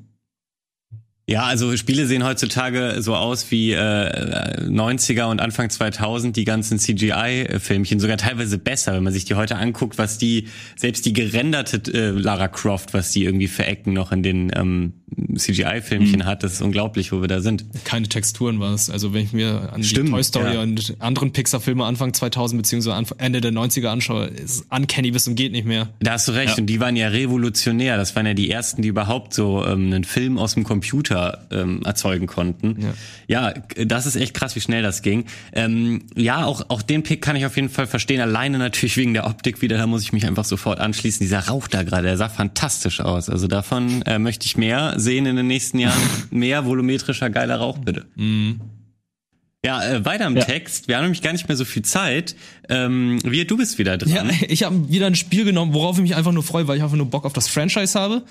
Ja, also Spiele sehen heutzutage so aus wie äh, 90er und Anfang 2000 die ganzen CGI-Filmchen, sogar teilweise besser, wenn man sich die heute anguckt, was die, selbst die gerenderte äh, Lara Croft, was die irgendwie für Ecken noch in den ähm, CGI-Filmchen mhm. hat, das ist unglaublich, wo wir da sind. Keine Texturen war es. Also wenn ich mir an Stimmt, die Toy Story ja. und anderen Pixar-Filme Anfang 2000 beziehungsweise Ende der 90er anschaue, ist uncanny bis zum geht nicht mehr. Da hast du recht. Ja. Und die waren ja revolutionär. Das waren ja die ersten, die überhaupt so ähm, einen Film aus dem Computer ähm, erzeugen konnten. Ja. ja, das ist echt krass, wie schnell das ging. Ähm, ja, auch, auch den Pick kann ich auf jeden Fall verstehen. Alleine natürlich wegen der Optik wieder. Da muss ich mich einfach sofort anschließen. Dieser Rauch da gerade, der sah fantastisch aus. Also davon äh, möchte ich mehr sehen in den nächsten Jahren. Mehr volumetrischer, geiler Rauch, bitte. Mhm. Ja, äh, weiter im ja. Text. Wir haben nämlich gar nicht mehr so viel Zeit. Ähm, wir, du bist wieder dran. Ja, ich habe wieder ein Spiel genommen, worauf ich mich einfach nur freue, weil ich einfach nur Bock auf das Franchise habe.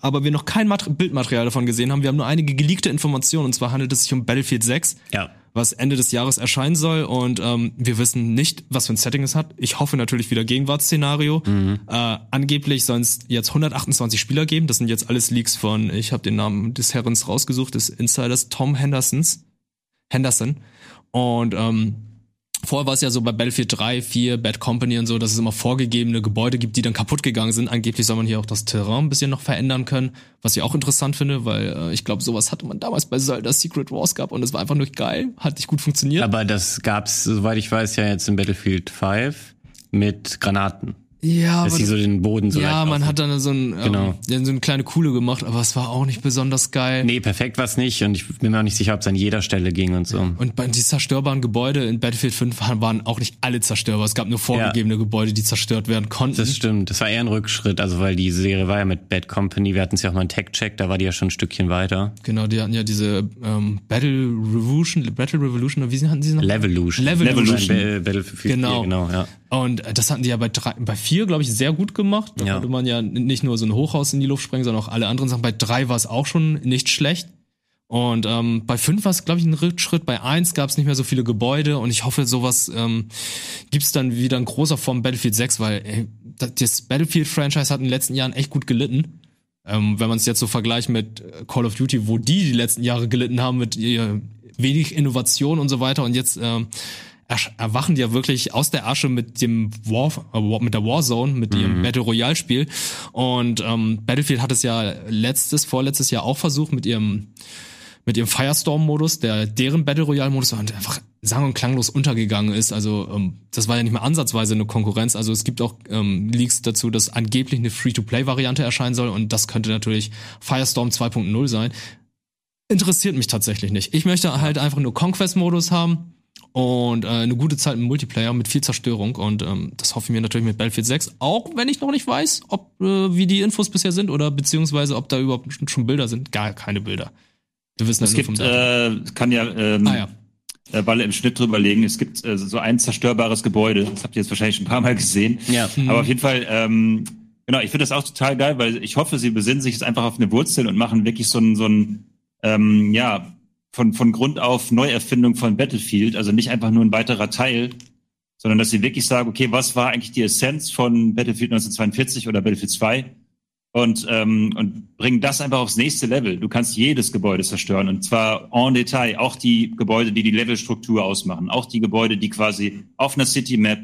Aber wir noch kein Mat Bildmaterial davon gesehen haben. Wir haben nur einige geleakte Informationen. Und zwar handelt es sich um Battlefield 6. Ja was Ende des Jahres erscheinen soll und ähm, wir wissen nicht, was für ein Setting es hat. Ich hoffe natürlich wieder Gegenwartsszenario. Mhm. Äh, angeblich sollen es jetzt 128 Spieler geben. Das sind jetzt alles Leaks von, ich habe den Namen des Herrens rausgesucht, des Insiders Tom Hendersons. Henderson. Und ähm, Vorher war es ja so bei Battlefield 3, 4, Bad Company und so, dass es immer vorgegebene Gebäude gibt, die dann kaputt gegangen sind. Angeblich soll man hier auch das Terrain ein bisschen noch verändern können, was ich auch interessant finde, weil äh, ich glaube, sowas hatte man damals bei Zelda Secret Wars gehabt und es war einfach nur geil, hat nicht gut funktioniert. Aber das gab's, soweit ich weiß, ja jetzt in Battlefield 5 mit Granaten. Ja, dass sie so den Boden so Ja, man hat dann so, ein, ähm, genau. ähm, so eine kleine Kuhle gemacht, aber es war auch nicht besonders geil. Nee, perfekt war es nicht und ich bin mir auch nicht sicher, ob es an jeder Stelle ging und so. Und bei die zerstörbaren Gebäude in Battlefield 5 waren auch nicht alle zerstörbar. Es gab nur vorgegebene ja. Gebäude, die zerstört werden konnten. Das stimmt. Das war eher ein Rückschritt, also weil die Serie war ja mit Bad Company, wir hatten es ja auch mal einen Tech-Check, da war die ja schon ein Stückchen weiter. Genau, die hatten ja diese ähm, Battle Revolution, Battle Revolution, oder wie hatten sie noch? Levolution. Levolution. Levolution. Battlefield genau. 4, genau, ja. Und äh, das hatten die ja bei drei, bei vier, glaube ich, sehr gut gemacht. Da ja. konnte man ja nicht nur so ein Hochhaus in die Luft sprengen, sondern auch alle anderen Sachen. Bei drei war es auch schon nicht schlecht. Und ähm, bei fünf war es, glaube ich, ein Rückschritt. Bei eins gab es nicht mehr so viele Gebäude. Und ich hoffe, sowas ähm, gibt dann wieder in großer Form Battlefield 6, weil ey, das Battlefield-Franchise hat in den letzten Jahren echt gut gelitten. Ähm, wenn man es jetzt so vergleicht mit äh, Call of Duty, wo die die letzten Jahre gelitten haben mit ihr wenig Innovation und so weiter. Und jetzt ähm, erwachen die ja wirklich aus der Asche mit dem War, äh, mit der Warzone, mit ihrem mhm. Battle Royale Spiel. Und ähm, Battlefield hat es ja letztes, vorletztes Jahr auch versucht mit ihrem mit ihrem Firestorm-Modus, der deren Battle Royale-Modus war und einfach sang- und klanglos untergegangen ist. Also ähm, das war ja nicht mehr ansatzweise eine Konkurrenz. Also es gibt auch ähm, Leaks dazu, dass angeblich eine Free-to-Play-Variante erscheinen soll und das könnte natürlich Firestorm 2.0 sein. Interessiert mich tatsächlich nicht. Ich möchte halt einfach nur Conquest-Modus haben und äh, eine gute Zeit im Multiplayer mit viel Zerstörung und ähm, das hoffe ich mir natürlich mit Battlefield 6, auch wenn ich noch nicht weiß, ob äh, wie die Infos bisher sind oder beziehungsweise ob da überhaupt schon Bilder sind. Gar keine Bilder. Wir wissen es gibt, äh, kann ja, ähm, ah, ja. Äh, Balle im Schnitt drüber legen. Es gibt äh, so ein zerstörbares Gebäude. Das habt ihr jetzt wahrscheinlich schon ein paar Mal gesehen. Ja. Mhm. Aber auf jeden Fall, ähm, genau, ich finde das auch total geil, weil ich hoffe, sie besinnen sich jetzt einfach auf eine Wurzel und machen wirklich so ein, so ein ähm, ja, von, von Grund auf Neuerfindung von Battlefield. Also nicht einfach nur ein weiterer Teil, sondern dass sie wirklich sagen, okay, was war eigentlich die Essenz von Battlefield 1942 oder Battlefield 2? und, ähm, und bringen das einfach aufs nächste Level. Du kannst jedes Gebäude zerstören und zwar en Detail, auch die Gebäude, die die Levelstruktur ausmachen, auch die Gebäude, die quasi auf einer City Map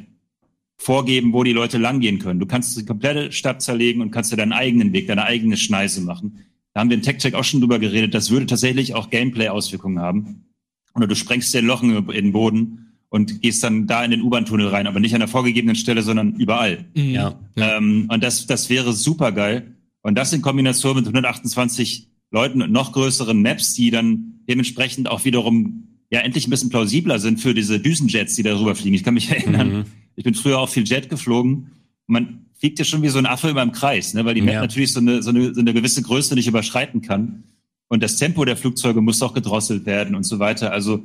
vorgeben, wo die Leute langgehen können. Du kannst die komplette Stadt zerlegen und kannst dir deinen eigenen Weg, deine eigene Schneise machen. Da haben wir in TechCheck auch schon drüber geredet. Das würde tatsächlich auch Gameplay-Auswirkungen haben. Oder du sprengst dir Lochen in den Boden und gehst dann da in den U-Bahn-Tunnel rein, aber nicht an der vorgegebenen Stelle, sondern überall. Mhm. Ja. Ähm, und das, das wäre super geil. Und das in Kombination mit 128 Leuten und noch größeren Maps, die dann dementsprechend auch wiederum ja endlich ein bisschen plausibler sind für diese Düsenjets, die darüber fliegen. Ich kann mich erinnern, mhm. ich bin früher auch viel Jet geflogen. Man fliegt ja schon wie so ein Affe immer im Kreis, ne? weil die Map ja. natürlich so eine, so, eine, so eine gewisse Größe nicht überschreiten kann. Und das Tempo der Flugzeuge muss auch gedrosselt werden und so weiter. Also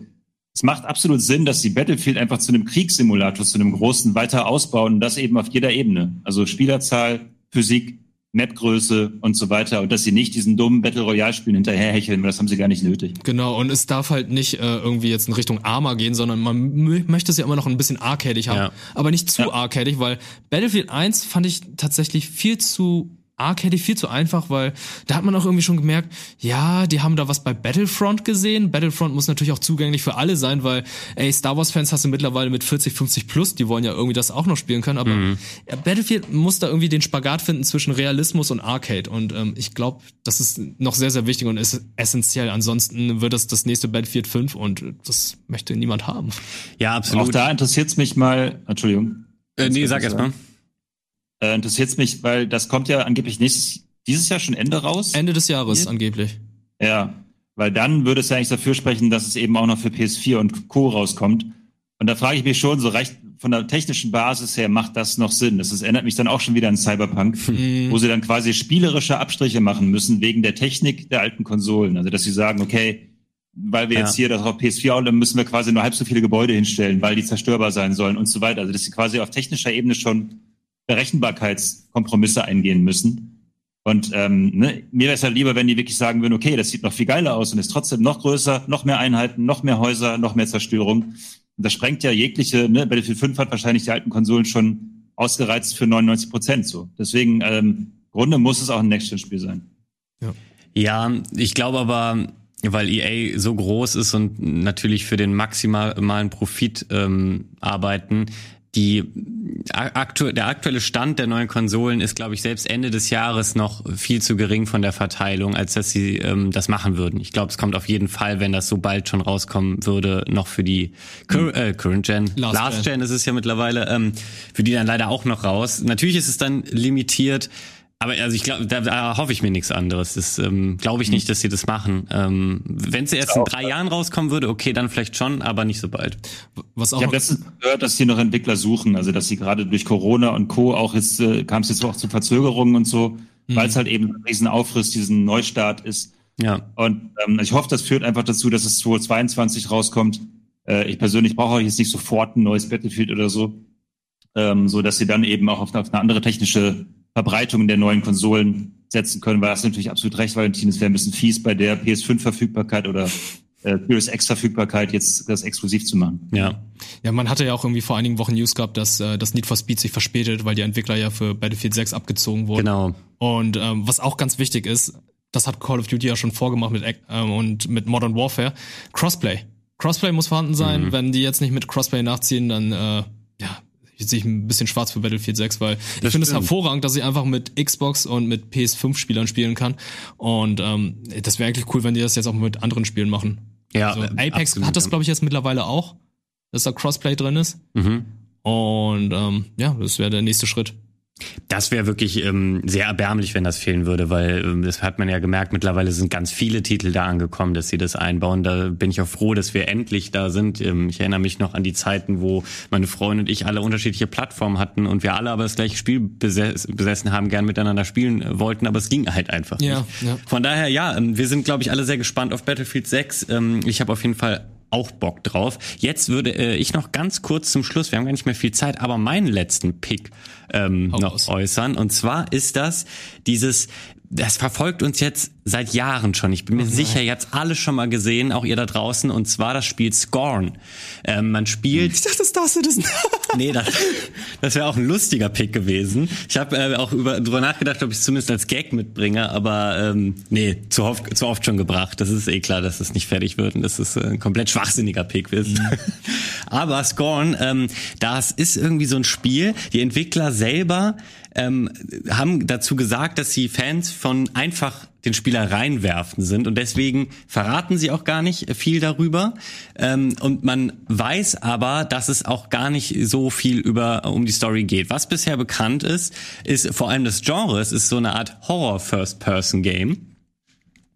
es macht absolut Sinn, dass sie Battlefield einfach zu einem Kriegssimulator, zu einem großen weiter ausbauen und das eben auf jeder Ebene. Also Spielerzahl, Physik, Mapgröße und so weiter und dass sie nicht diesen dummen Battle Royale Spielen hinterherhecheln, weil das haben sie gar nicht nötig. Genau und es darf halt nicht äh, irgendwie jetzt in Richtung Arma gehen, sondern man möchte es ja immer noch ein bisschen arcadig haben, ja. aber nicht zu ja. arcadig, weil Battlefield 1 fand ich tatsächlich viel zu Arcade viel zu einfach, weil da hat man auch irgendwie schon gemerkt, ja, die haben da was bei Battlefront gesehen. Battlefront muss natürlich auch zugänglich für alle sein, weil, ey, Star Wars Fans hast du mittlerweile mit 40, 50 plus, die wollen ja irgendwie das auch noch spielen können, aber mhm. Battlefield muss da irgendwie den Spagat finden zwischen Realismus und Arcade und ähm, ich glaube, das ist noch sehr, sehr wichtig und ist essentiell. Ansonsten wird das das nächste Battlefield 5 und das möchte niemand haben. Ja, absolut. Auch da interessiert es mich mal, Entschuldigung. Äh, nee, sag erst mal. Äh, interessiert mich, weil das kommt ja angeblich nächstes, dieses Jahr schon Ende raus. Ende des Jahres angeblich. Ja, weil dann würde es ja eigentlich dafür sprechen, dass es eben auch noch für PS4 und Co. rauskommt. Und da frage ich mich schon, so recht von der technischen Basis her macht das noch Sinn. Das ist, erinnert mich dann auch schon wieder an Cyberpunk, mhm. wo sie dann quasi spielerische Abstriche machen müssen wegen der Technik der alten Konsolen. Also dass sie sagen, okay, weil wir ja. jetzt hier das auf PS4 haben, dann müssen wir quasi nur halb so viele Gebäude hinstellen, weil die zerstörbar sein sollen und so weiter. Also dass sie quasi auf technischer Ebene schon Berechenbarkeitskompromisse eingehen müssen. Und ähm, ne, mir wäre es halt lieber, wenn die wirklich sagen würden, okay, das sieht noch viel geiler aus und ist trotzdem noch größer, noch mehr Einheiten, noch mehr Häuser, noch mehr Zerstörung. Und das sprengt ja jegliche, ne, Battlefield 5 hat wahrscheinlich die alten Konsolen schon ausgereizt für 99 Prozent so. Deswegen, ähm, Grunde muss es auch ein Next-Gen-Spiel sein. Ja. ja, ich glaube aber, weil EA so groß ist und natürlich für den maximalen Profit ähm, arbeiten, die aktu der aktuelle Stand der neuen Konsolen ist, glaube ich, selbst Ende des Jahres noch viel zu gering von der Verteilung, als dass sie ähm, das machen würden. Ich glaube, es kommt auf jeden Fall, wenn das so bald schon rauskommen würde, noch für die Cur äh, Current Gen, Last, Last Gen. Gen ist es ja mittlerweile, ähm, für die dann leider auch noch raus. Natürlich ist es dann limitiert aber also ich glaube, da, da hoffe ich mir nichts anderes. Das ähm, glaube ich nicht, dass sie das machen. Ähm, Wenn sie erst in drei Jahren rauskommen würde, okay, dann vielleicht schon, aber nicht so bald. Was auch ich habe letztens gehört, dass sie noch Entwickler suchen, also dass sie gerade durch Corona und Co. auch jetzt äh, kam es jetzt auch zu Verzögerungen und so, mhm. weil es halt eben ein riesen Aufriss, diesen Neustart ist. Ja. Und ähm, ich hoffe, das führt einfach dazu, dass es 2022 rauskommt. Äh, ich persönlich brauche jetzt nicht sofort ein neues Battlefield oder so, ähm, so dass sie dann eben auch auf, auf eine andere technische Verbreitung der neuen Konsolen setzen können, weil das natürlich absolut recht, Valentin, es wäre ein bisschen fies bei der PS5-Verfügbarkeit oder äh, Series X-Verfügbarkeit jetzt das exklusiv zu machen. Ja. Ja, man hatte ja auch irgendwie vor einigen Wochen News gehabt, dass äh, das Need for Speed sich verspätet, weil die Entwickler ja für Battlefield 6 abgezogen wurden. Genau. Und ähm, was auch ganz wichtig ist, das hat Call of Duty ja schon vorgemacht mit ähm, und mit Modern Warfare, Crossplay. Crossplay muss vorhanden sein. Mhm. Wenn die jetzt nicht mit Crossplay nachziehen, dann äh, sehe ich ein bisschen schwarz für Battlefield 6, weil das ich finde es hervorragend, dass ich einfach mit Xbox und mit PS5-Spielern spielen kann. Und ähm, das wäre eigentlich cool, wenn die das jetzt auch mit anderen Spielen machen. Ja, also, Apex absolut, hat das, glaube ich, jetzt mittlerweile auch, dass da Crossplay drin ist. Mhm. Und ähm, ja, das wäre der nächste Schritt. Das wäre wirklich ähm, sehr erbärmlich, wenn das fehlen würde, weil ähm, das hat man ja gemerkt, mittlerweile sind ganz viele Titel da angekommen, dass sie das einbauen. Da bin ich auch froh, dass wir endlich da sind. Ähm, ich erinnere mich noch an die Zeiten, wo meine Freundin und ich alle unterschiedliche Plattformen hatten und wir alle aber das gleiche Spiel beses besessen haben, gern miteinander spielen wollten, aber es ging halt einfach ja, nicht. Ja. Von daher, ja, ähm, wir sind, glaube ich, alle sehr gespannt auf Battlefield 6. Ähm, ich habe auf jeden Fall auch Bock drauf. Jetzt würde äh, ich noch ganz kurz zum Schluss, wir haben gar nicht mehr viel Zeit, aber meinen letzten Pick ähm, noch aus. äußern. Und zwar ist das dieses, das verfolgt uns jetzt seit Jahren schon. Ich bin mir oh sicher, ihr habt alle schon mal gesehen, auch ihr da draußen. Und zwar das Spiel Scorn. Ähm, man spielt. Ich dachte, das darfst du das. nee, das, das wäre auch ein lustiger Pick gewesen. Ich habe äh, auch über, drüber nachgedacht, ob ich es zumindest als Gag mitbringe, aber ähm, nee, zu oft, zu oft schon gebracht. Das ist eh klar, dass es nicht fertig wird und dass es äh, ein komplett schwachsinniger Pick ist. Mhm. aber Scorn, ähm, das ist irgendwie so ein Spiel. Die Entwickler selber ähm, haben dazu gesagt, dass sie Fans von einfach den Spieler reinwerfen sind und deswegen verraten sie auch gar nicht viel darüber ähm, und man weiß aber, dass es auch gar nicht so viel über um die Story geht. Was bisher bekannt ist, ist vor allem das Genre. Es ist so eine Art Horror First Person Game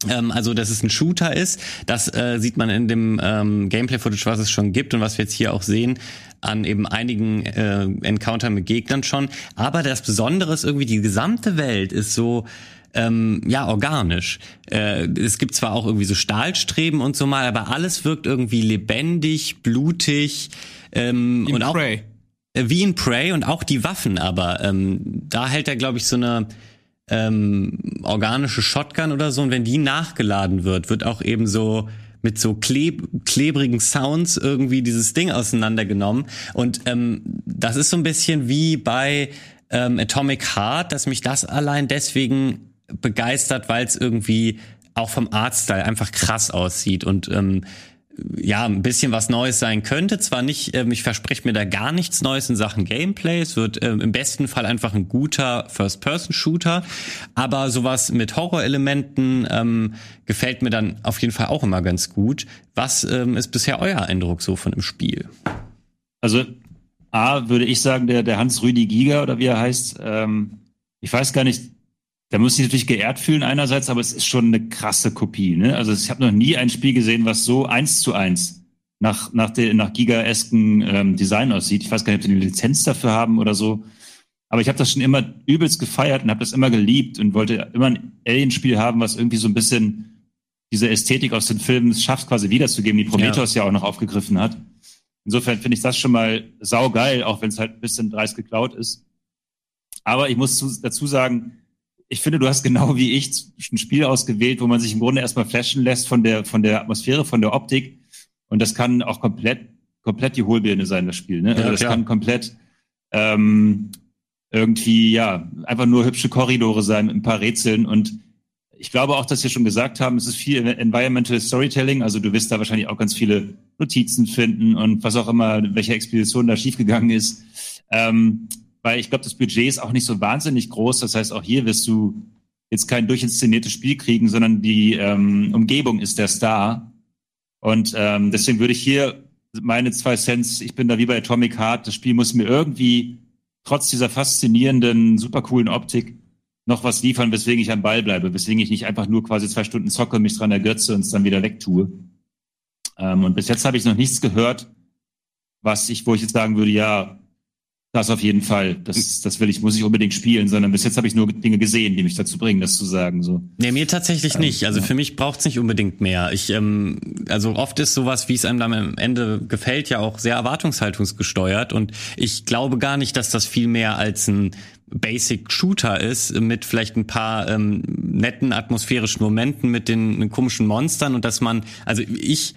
ähm, also dass es ein Shooter ist, das äh, sieht man in dem ähm, Gameplay-Footage, was es schon gibt und was wir jetzt hier auch sehen, an eben einigen äh, Encounter mit Gegnern schon. Aber das Besondere ist irgendwie, die gesamte Welt ist so ähm, ja organisch. Äh, es gibt zwar auch irgendwie so Stahlstreben und so mal, aber alles wirkt irgendwie lebendig, blutig ähm, und auch Prey. Äh, wie in Prey und auch die Waffen. Aber ähm, da hält er glaube ich so eine ähm, organische Shotgun oder so und wenn die nachgeladen wird, wird auch eben so mit so kleb klebrigen Sounds irgendwie dieses Ding auseinandergenommen. Und ähm, das ist so ein bisschen wie bei ähm, Atomic Heart, dass mich das allein deswegen begeistert, weil es irgendwie auch vom Artstyle einfach krass aussieht und ähm, ja, ein bisschen was Neues sein könnte. Zwar nicht, ähm, ich verspreche mir da gar nichts Neues in Sachen Gameplay. Es wird ähm, im besten Fall einfach ein guter First-Person-Shooter. Aber sowas mit Horrorelementen ähm, gefällt mir dann auf jeden Fall auch immer ganz gut. Was ähm, ist bisher euer Eindruck so von dem Spiel? Also, A, würde ich sagen, der, der Hans-Rüdi Giger oder wie er heißt, ähm, ich weiß gar nicht, da muss ich natürlich geehrt fühlen einerseits, aber es ist schon eine krasse Kopie. Ne? Also ich habe noch nie ein Spiel gesehen, was so eins zu eins nach, nach, der, nach Giga-esken ähm, Design aussieht. Ich weiß gar nicht, ob die eine Lizenz dafür haben oder so. Aber ich habe das schon immer übelst gefeiert und habe das immer geliebt und wollte immer ein Alien-Spiel haben, was irgendwie so ein bisschen diese Ästhetik aus den Filmen schafft, quasi wiederzugeben, die Prometheus ja, ja auch noch aufgegriffen hat. Insofern finde ich das schon mal saugeil, auch wenn es halt ein bisschen dreist geklaut ist. Aber ich muss zu, dazu sagen, ich finde, du hast genau wie ich ein Spiel ausgewählt, wo man sich im Grunde erstmal flashen lässt von der, von der Atmosphäre, von der Optik. Und das kann auch komplett, komplett die Hohlbirne sein, das Spiel. Ne? Also ja, das klar. kann komplett ähm, irgendwie, ja, einfach nur hübsche Korridore sein mit ein paar Rätseln. Und ich glaube auch, dass wir schon gesagt haben, es ist viel Environmental Storytelling. Also du wirst da wahrscheinlich auch ganz viele Notizen finden und was auch immer, welche Expedition da schiefgegangen ist. Ähm, weil ich glaube, das Budget ist auch nicht so wahnsinnig groß. Das heißt, auch hier wirst du jetzt kein durchinszeniertes Spiel kriegen, sondern die ähm, Umgebung ist der Star. Und ähm, deswegen würde ich hier meine zwei Cents, ich bin da wie bei Atomic Heart, das Spiel muss mir irgendwie trotz dieser faszinierenden, super coolen Optik noch was liefern, weswegen ich am Ball bleibe, weswegen ich nicht einfach nur quasi zwei Stunden zocke, mich dran ergötze und es dann wieder wegtue. Ähm, und bis jetzt habe ich noch nichts gehört, was ich, wo ich jetzt sagen würde, ja, das auf jeden Fall. Das, das will ich, muss ich unbedingt spielen, sondern bis jetzt habe ich nur Dinge gesehen, die mich dazu bringen, das zu sagen. So. Nee, mir tatsächlich nicht. Also für mich braucht's nicht unbedingt mehr. Ich, ähm, also oft ist sowas, wie es einem dann am Ende gefällt, ja auch sehr erwartungshaltungsgesteuert. Und ich glaube gar nicht, dass das viel mehr als ein Basic Shooter ist, mit vielleicht ein paar ähm, netten atmosphärischen Momenten, mit den, den komischen Monstern und dass man, also ich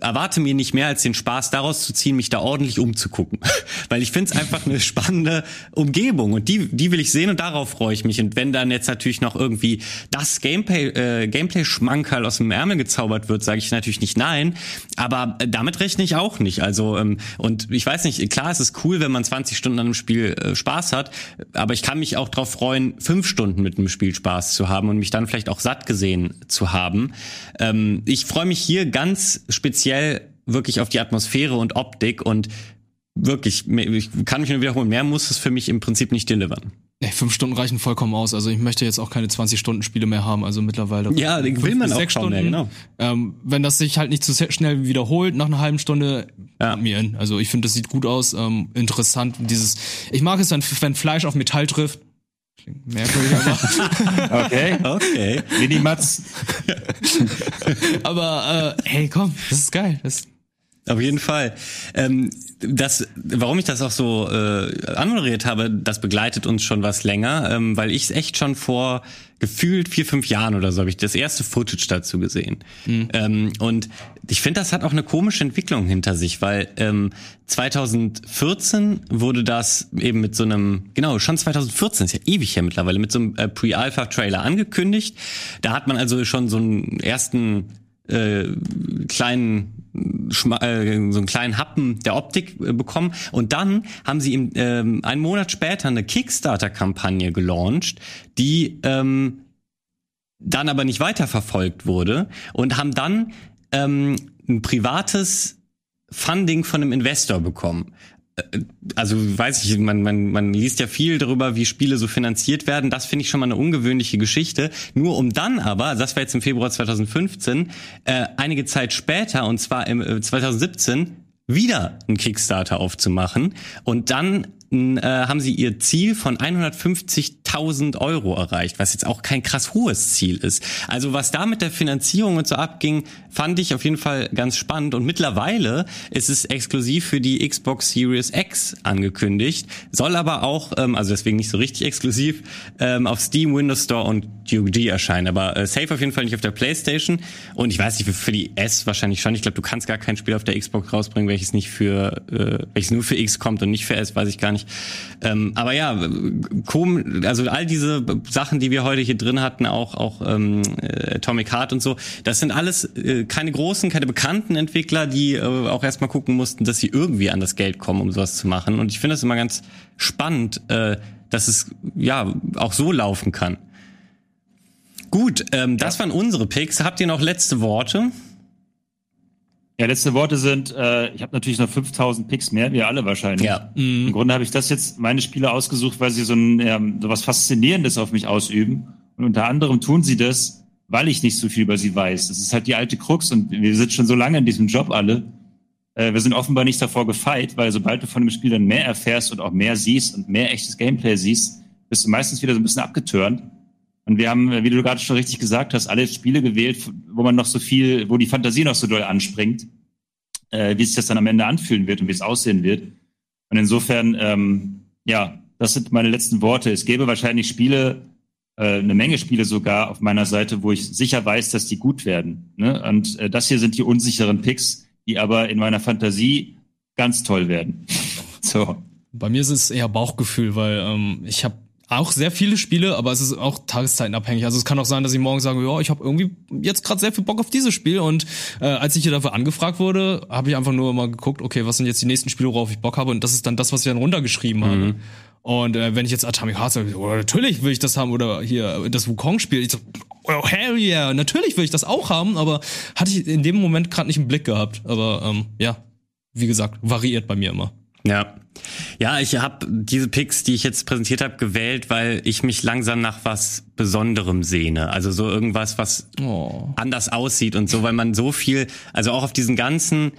erwarte mir nicht mehr als den Spaß daraus zu ziehen, mich da ordentlich umzugucken. Weil ich finde es einfach eine spannende Umgebung und die, die will ich sehen und darauf freue ich mich. Und wenn dann jetzt natürlich noch irgendwie das Gameplay, äh, Gameplay-Schmankerl aus dem Ärmel gezaubert wird, sage ich natürlich nicht nein. Aber damit rechne ich auch nicht. Also, ähm, und ich weiß nicht, klar, es ist cool, wenn man 20 Stunden an einem Spiel äh, Spaß hat, aber ich kann mich auch darauf freuen, fünf Stunden mit einem Spiel Spaß zu haben und mich dann vielleicht auch satt gesehen zu haben. Ähm, ich freue mich hier ganz speziell speziell wirklich auf die Atmosphäre und Optik und wirklich, ich kann mich nur wiederholen, mehr muss es für mich im Prinzip nicht delivern. Nee, fünf Stunden reichen vollkommen aus. Also ich möchte jetzt auch keine 20 Stunden Spiele mehr haben. Also mittlerweile. Ja, will man auch Stunden. Mehr, genau. Ähm, wenn das sich halt nicht zu schnell wiederholt nach einer halben Stunde, ja. mir in. Also ich finde, das sieht gut aus, ähm, interessant. Dieses, ich mag es, wenn, wenn Fleisch auf Metall trifft. Klingt merkwürdig, aber. okay. Okay. Minimatz. aber äh, hey, komm, das ist geil. Das auf jeden Fall. Ähm, das, warum ich das auch so äh, anmoderiert habe, das begleitet uns schon was länger, ähm, weil ich es echt schon vor gefühlt vier, fünf Jahren oder so habe ich das erste Footage dazu gesehen. Mhm. Ähm, und ich finde, das hat auch eine komische Entwicklung hinter sich, weil ähm, 2014 wurde das eben mit so einem, genau, schon 2014, ist ja ewig her mittlerweile, mit so einem äh, Pre-Alpha-Trailer angekündigt. Da hat man also schon so einen ersten äh, kleinen äh, so einen kleinen Happen der Optik äh, bekommen. Und dann haben sie im, ähm, einen Monat später eine Kickstarter-Kampagne gelauncht, die ähm, dann aber nicht weiterverfolgt wurde und haben dann ähm, ein privates Funding von einem Investor bekommen. Also weiß ich, man, man, man liest ja viel darüber, wie Spiele so finanziert werden. Das finde ich schon mal eine ungewöhnliche Geschichte. Nur um dann aber, das war jetzt im Februar 2015, äh, einige Zeit später, und zwar im äh, 2017, wieder einen Kickstarter aufzumachen und dann äh, haben sie ihr Ziel von 150.000 Euro erreicht, was jetzt auch kein krass hohes Ziel ist. Also was da mit der Finanzierung und so abging, fand ich auf jeden Fall ganz spannend. Und mittlerweile ist es exklusiv für die Xbox Series X angekündigt, soll aber auch, ähm, also deswegen nicht so richtig exklusiv, ähm, auf Steam, Windows Store und GOG erscheinen. Aber äh, safe auf jeden Fall nicht auf der PlayStation. Und ich weiß nicht, für die S wahrscheinlich schon. Ich glaube, du kannst gar kein Spiel auf der Xbox rausbringen, welches nicht für, äh, welches nur für X kommt und nicht für S, weiß ich gar nicht. Ähm, aber ja, kom also all diese Sachen, die wir heute hier drin hatten, auch auch ähm, äh, Atomic Heart und so, das sind alles äh, keine großen, keine bekannten Entwickler, die äh, auch erstmal gucken mussten, dass sie irgendwie an das Geld kommen, um sowas zu machen. Und ich finde das immer ganz spannend, äh, dass es ja auch so laufen kann. Gut, ähm, das waren unsere Picks. Habt ihr noch letzte Worte? Ja, letzte Worte sind, äh, ich habe natürlich noch 5000 Picks mehr, wir alle wahrscheinlich. Ja. Mhm. Im Grunde habe ich das jetzt meine Spiele ausgesucht, weil sie so ein ähm, so was Faszinierendes auf mich ausüben. Und unter anderem tun sie das, weil ich nicht so viel über sie weiß. Das ist halt die alte Krux und wir sind schon so lange in diesem Job alle. Äh, wir sind offenbar nicht davor gefeit, weil sobald du von dem Spiel dann mehr erfährst und auch mehr siehst und mehr echtes Gameplay siehst, bist du meistens wieder so ein bisschen abgetörnt. Und wir haben, wie du gerade schon richtig gesagt hast, alle Spiele gewählt, wo man noch so viel, wo die Fantasie noch so doll anspringt, äh, wie sich das dann am Ende anfühlen wird und wie es aussehen wird. Und insofern, ähm, ja, das sind meine letzten Worte. Es gäbe wahrscheinlich Spiele, äh, eine Menge Spiele sogar auf meiner Seite, wo ich sicher weiß, dass die gut werden. Ne? Und äh, das hier sind die unsicheren Picks, die aber in meiner Fantasie ganz toll werden. so. Bei mir ist es eher Bauchgefühl, weil ähm, ich habe auch sehr viele Spiele, aber es ist auch tageszeitenabhängig. Also es kann auch sein, dass ich morgen sage, ja, ich habe irgendwie jetzt gerade sehr viel Bock auf dieses Spiel. Und äh, als ich hier dafür angefragt wurde, habe ich einfach nur mal geguckt, okay, was sind jetzt die nächsten Spiele, worauf ich Bock habe? Und das ist dann das, was ich dann runtergeschrieben mhm. habe. Und äh, wenn ich jetzt Atomic Heart sage, oh, natürlich will ich das haben oder hier das Wukong-Spiel, ich so, oh, hell yeah, natürlich will ich das auch haben, aber hatte ich in dem Moment gerade nicht im Blick gehabt. Aber ähm, ja, wie gesagt, variiert bei mir immer. Ja. Ja, ich habe diese Picks, die ich jetzt präsentiert habe, gewählt, weil ich mich langsam nach was Besonderem sehne. Also so irgendwas, was oh. anders aussieht und so, weil man so viel, also auch auf diesen ganzen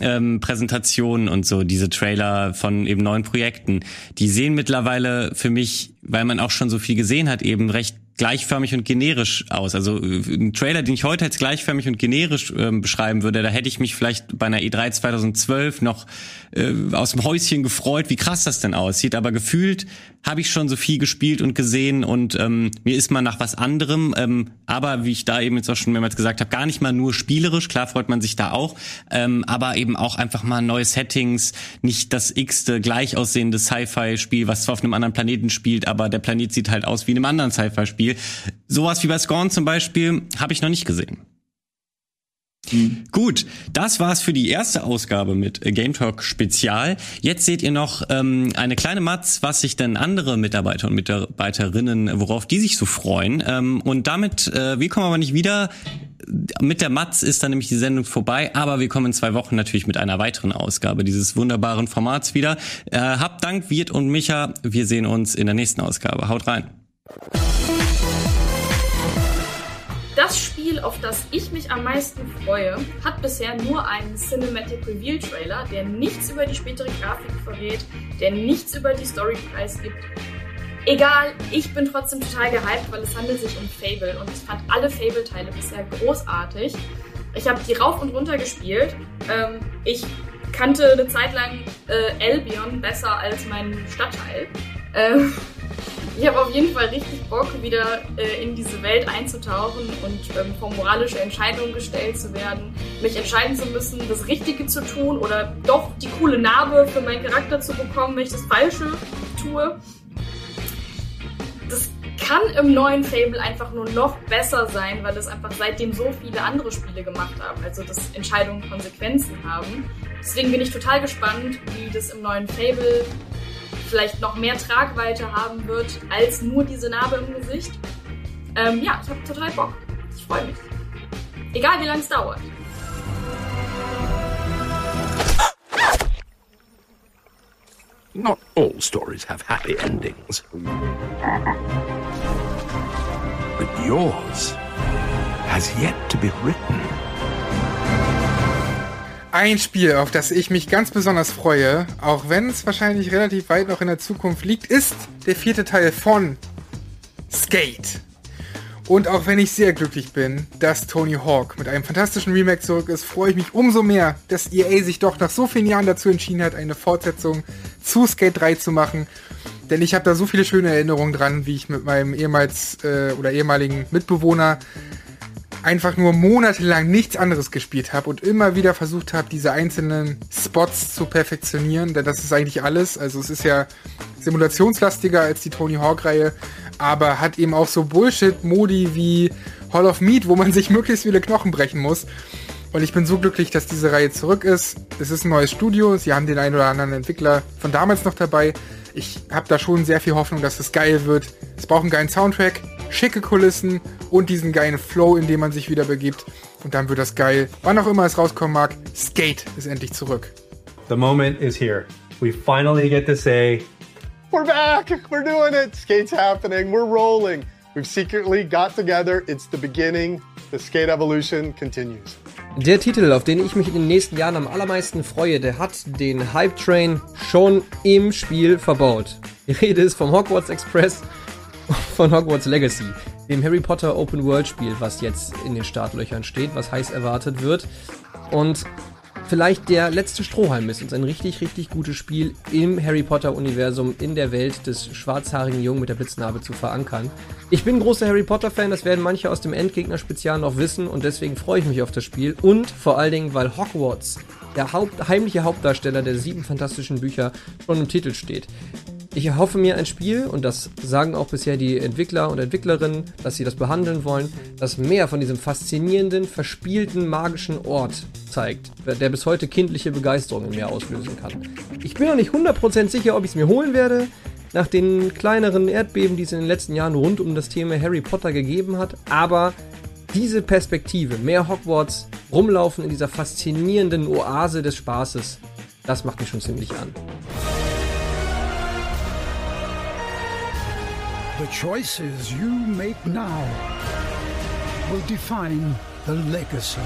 ähm, Präsentationen und so, diese Trailer von eben neuen Projekten, die sehen mittlerweile für mich, weil man auch schon so viel gesehen hat, eben recht gleichförmig und generisch aus. Also äh, ein Trailer, den ich heute als gleichförmig und generisch äh, beschreiben würde, da hätte ich mich vielleicht bei einer E3 2012 noch äh, aus dem Häuschen gefreut, wie krass das denn aussieht. Aber gefühlt habe ich schon so viel gespielt und gesehen und ähm, mir ist mal nach was anderem, ähm, aber wie ich da eben jetzt auch schon mehrmals gesagt habe, gar nicht mal nur spielerisch, klar freut man sich da auch, ähm, aber eben auch einfach mal neue Settings, nicht das x-te gleich aussehende Sci-Fi-Spiel, was zwar auf einem anderen Planeten spielt, aber der Planet sieht halt aus wie in einem anderen Sci-Fi-Spiel. Sowas wie bei Scorn zum Beispiel habe ich noch nicht gesehen. Mhm. Gut, das war's für die erste Ausgabe mit Game Talk Spezial. Jetzt seht ihr noch ähm, eine kleine Matz, was sich denn andere Mitarbeiter und Mitarbeiterinnen, worauf die sich so freuen. Ähm, und damit, äh, wir kommen aber nicht wieder. Mit der Matz ist dann nämlich die Sendung vorbei, aber wir kommen in zwei Wochen natürlich mit einer weiteren Ausgabe dieses wunderbaren Formats wieder. Äh, habt Dank, Wirt und Micha. Wir sehen uns in der nächsten Ausgabe. Haut rein. Das Spiel, auf das ich mich am meisten freue, hat bisher nur einen Cinematic Reveal Trailer, der nichts über die spätere Grafik verrät, der nichts über die Story preisgibt. Egal, ich bin trotzdem total gehypt, weil es handelt sich um Fable und ich fand alle Fable-Teile bisher großartig. Ich habe die rauf und runter gespielt. Ähm, ich kannte eine Zeit lang äh, Albion besser als meinen Stadtteil. Ähm, ich habe auf jeden Fall richtig Bock, wieder äh, in diese Welt einzutauchen und ähm, vor moralische Entscheidungen gestellt zu werden, mich entscheiden zu müssen, das Richtige zu tun oder doch die coole Narbe für meinen Charakter zu bekommen, wenn ich das Falsche tue. Das kann im neuen Fable einfach nur noch besser sein, weil es einfach seitdem so viele andere Spiele gemacht haben, also dass Entscheidungen Konsequenzen haben. Deswegen bin ich total gespannt, wie das im neuen Fable vielleicht noch mehr Tragweite haben wird als nur diese Narbe im Gesicht. Ähm, ja, ich habe total Bock. Ich freue mich. Egal wie lange es dauert. Not all stories have happy endings. But yours has yet to be written. Ein Spiel, auf das ich mich ganz besonders freue, auch wenn es wahrscheinlich relativ weit noch in der Zukunft liegt, ist der vierte Teil von Skate. Und auch wenn ich sehr glücklich bin, dass Tony Hawk mit einem fantastischen Remake zurück ist, freue ich mich umso mehr, dass EA sich doch nach so vielen Jahren dazu entschieden hat, eine Fortsetzung zu Skate 3 zu machen. Denn ich habe da so viele schöne Erinnerungen dran, wie ich mit meinem ehemals äh, oder ehemaligen Mitbewohner einfach nur monatelang nichts anderes gespielt habe und immer wieder versucht habe, diese einzelnen Spots zu perfektionieren, denn das ist eigentlich alles. Also es ist ja simulationslastiger als die Tony Hawk-Reihe, aber hat eben auch so Bullshit-Modi wie Hall of Meat, wo man sich möglichst viele Knochen brechen muss. Und ich bin so glücklich, dass diese Reihe zurück ist. Es ist ein neues Studio. Sie haben den einen oder anderen Entwickler von damals noch dabei. Ich habe da schon sehr viel Hoffnung, dass es geil wird. Es braucht einen geilen Soundtrack schicke Kulissen und diesen geilen Flow, in dem man sich wieder begibt. Und dann wird das geil. Wann auch immer es rauskommen mag, Skate ist endlich zurück. The moment is here. We finally get to say, We're back! We're doing it! Skate's happening. We're rolling. We've secretly got together. It's the beginning. The skate evolution continues. Der Titel, auf den ich mich in den nächsten Jahren am allermeisten freue, der hat den Hype Train schon im Spiel verbaut. Die Rede ist vom Hogwarts Express von Hogwarts Legacy, dem Harry Potter Open World Spiel, was jetzt in den Startlöchern steht, was heiß erwartet wird. Und vielleicht der letzte Strohhalm ist uns ein richtig, richtig gutes Spiel im Harry Potter Universum, in der Welt des schwarzhaarigen Jungen mit der Blitznarbe zu verankern. Ich bin großer Harry Potter Fan, das werden manche aus dem Endgegner-Spezial noch wissen und deswegen freue ich mich auf das Spiel und vor allen Dingen, weil Hogwarts, der Haupt, heimliche Hauptdarsteller der sieben fantastischen Bücher, schon im Titel steht. Ich erhoffe mir ein Spiel, und das sagen auch bisher die Entwickler und Entwicklerinnen, dass sie das behandeln wollen, das mehr von diesem faszinierenden, verspielten, magischen Ort zeigt, der bis heute kindliche Begeisterung in mir auslösen kann. Ich bin noch nicht 100% sicher, ob ich es mir holen werde, nach den kleineren Erdbeben, die es in den letzten Jahren rund um das Thema Harry Potter gegeben hat, aber diese Perspektive, mehr Hogwarts, rumlaufen in dieser faszinierenden Oase des Spaßes, das macht mich schon ziemlich an. The choices you make now will define the legacy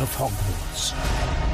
of Hogwarts.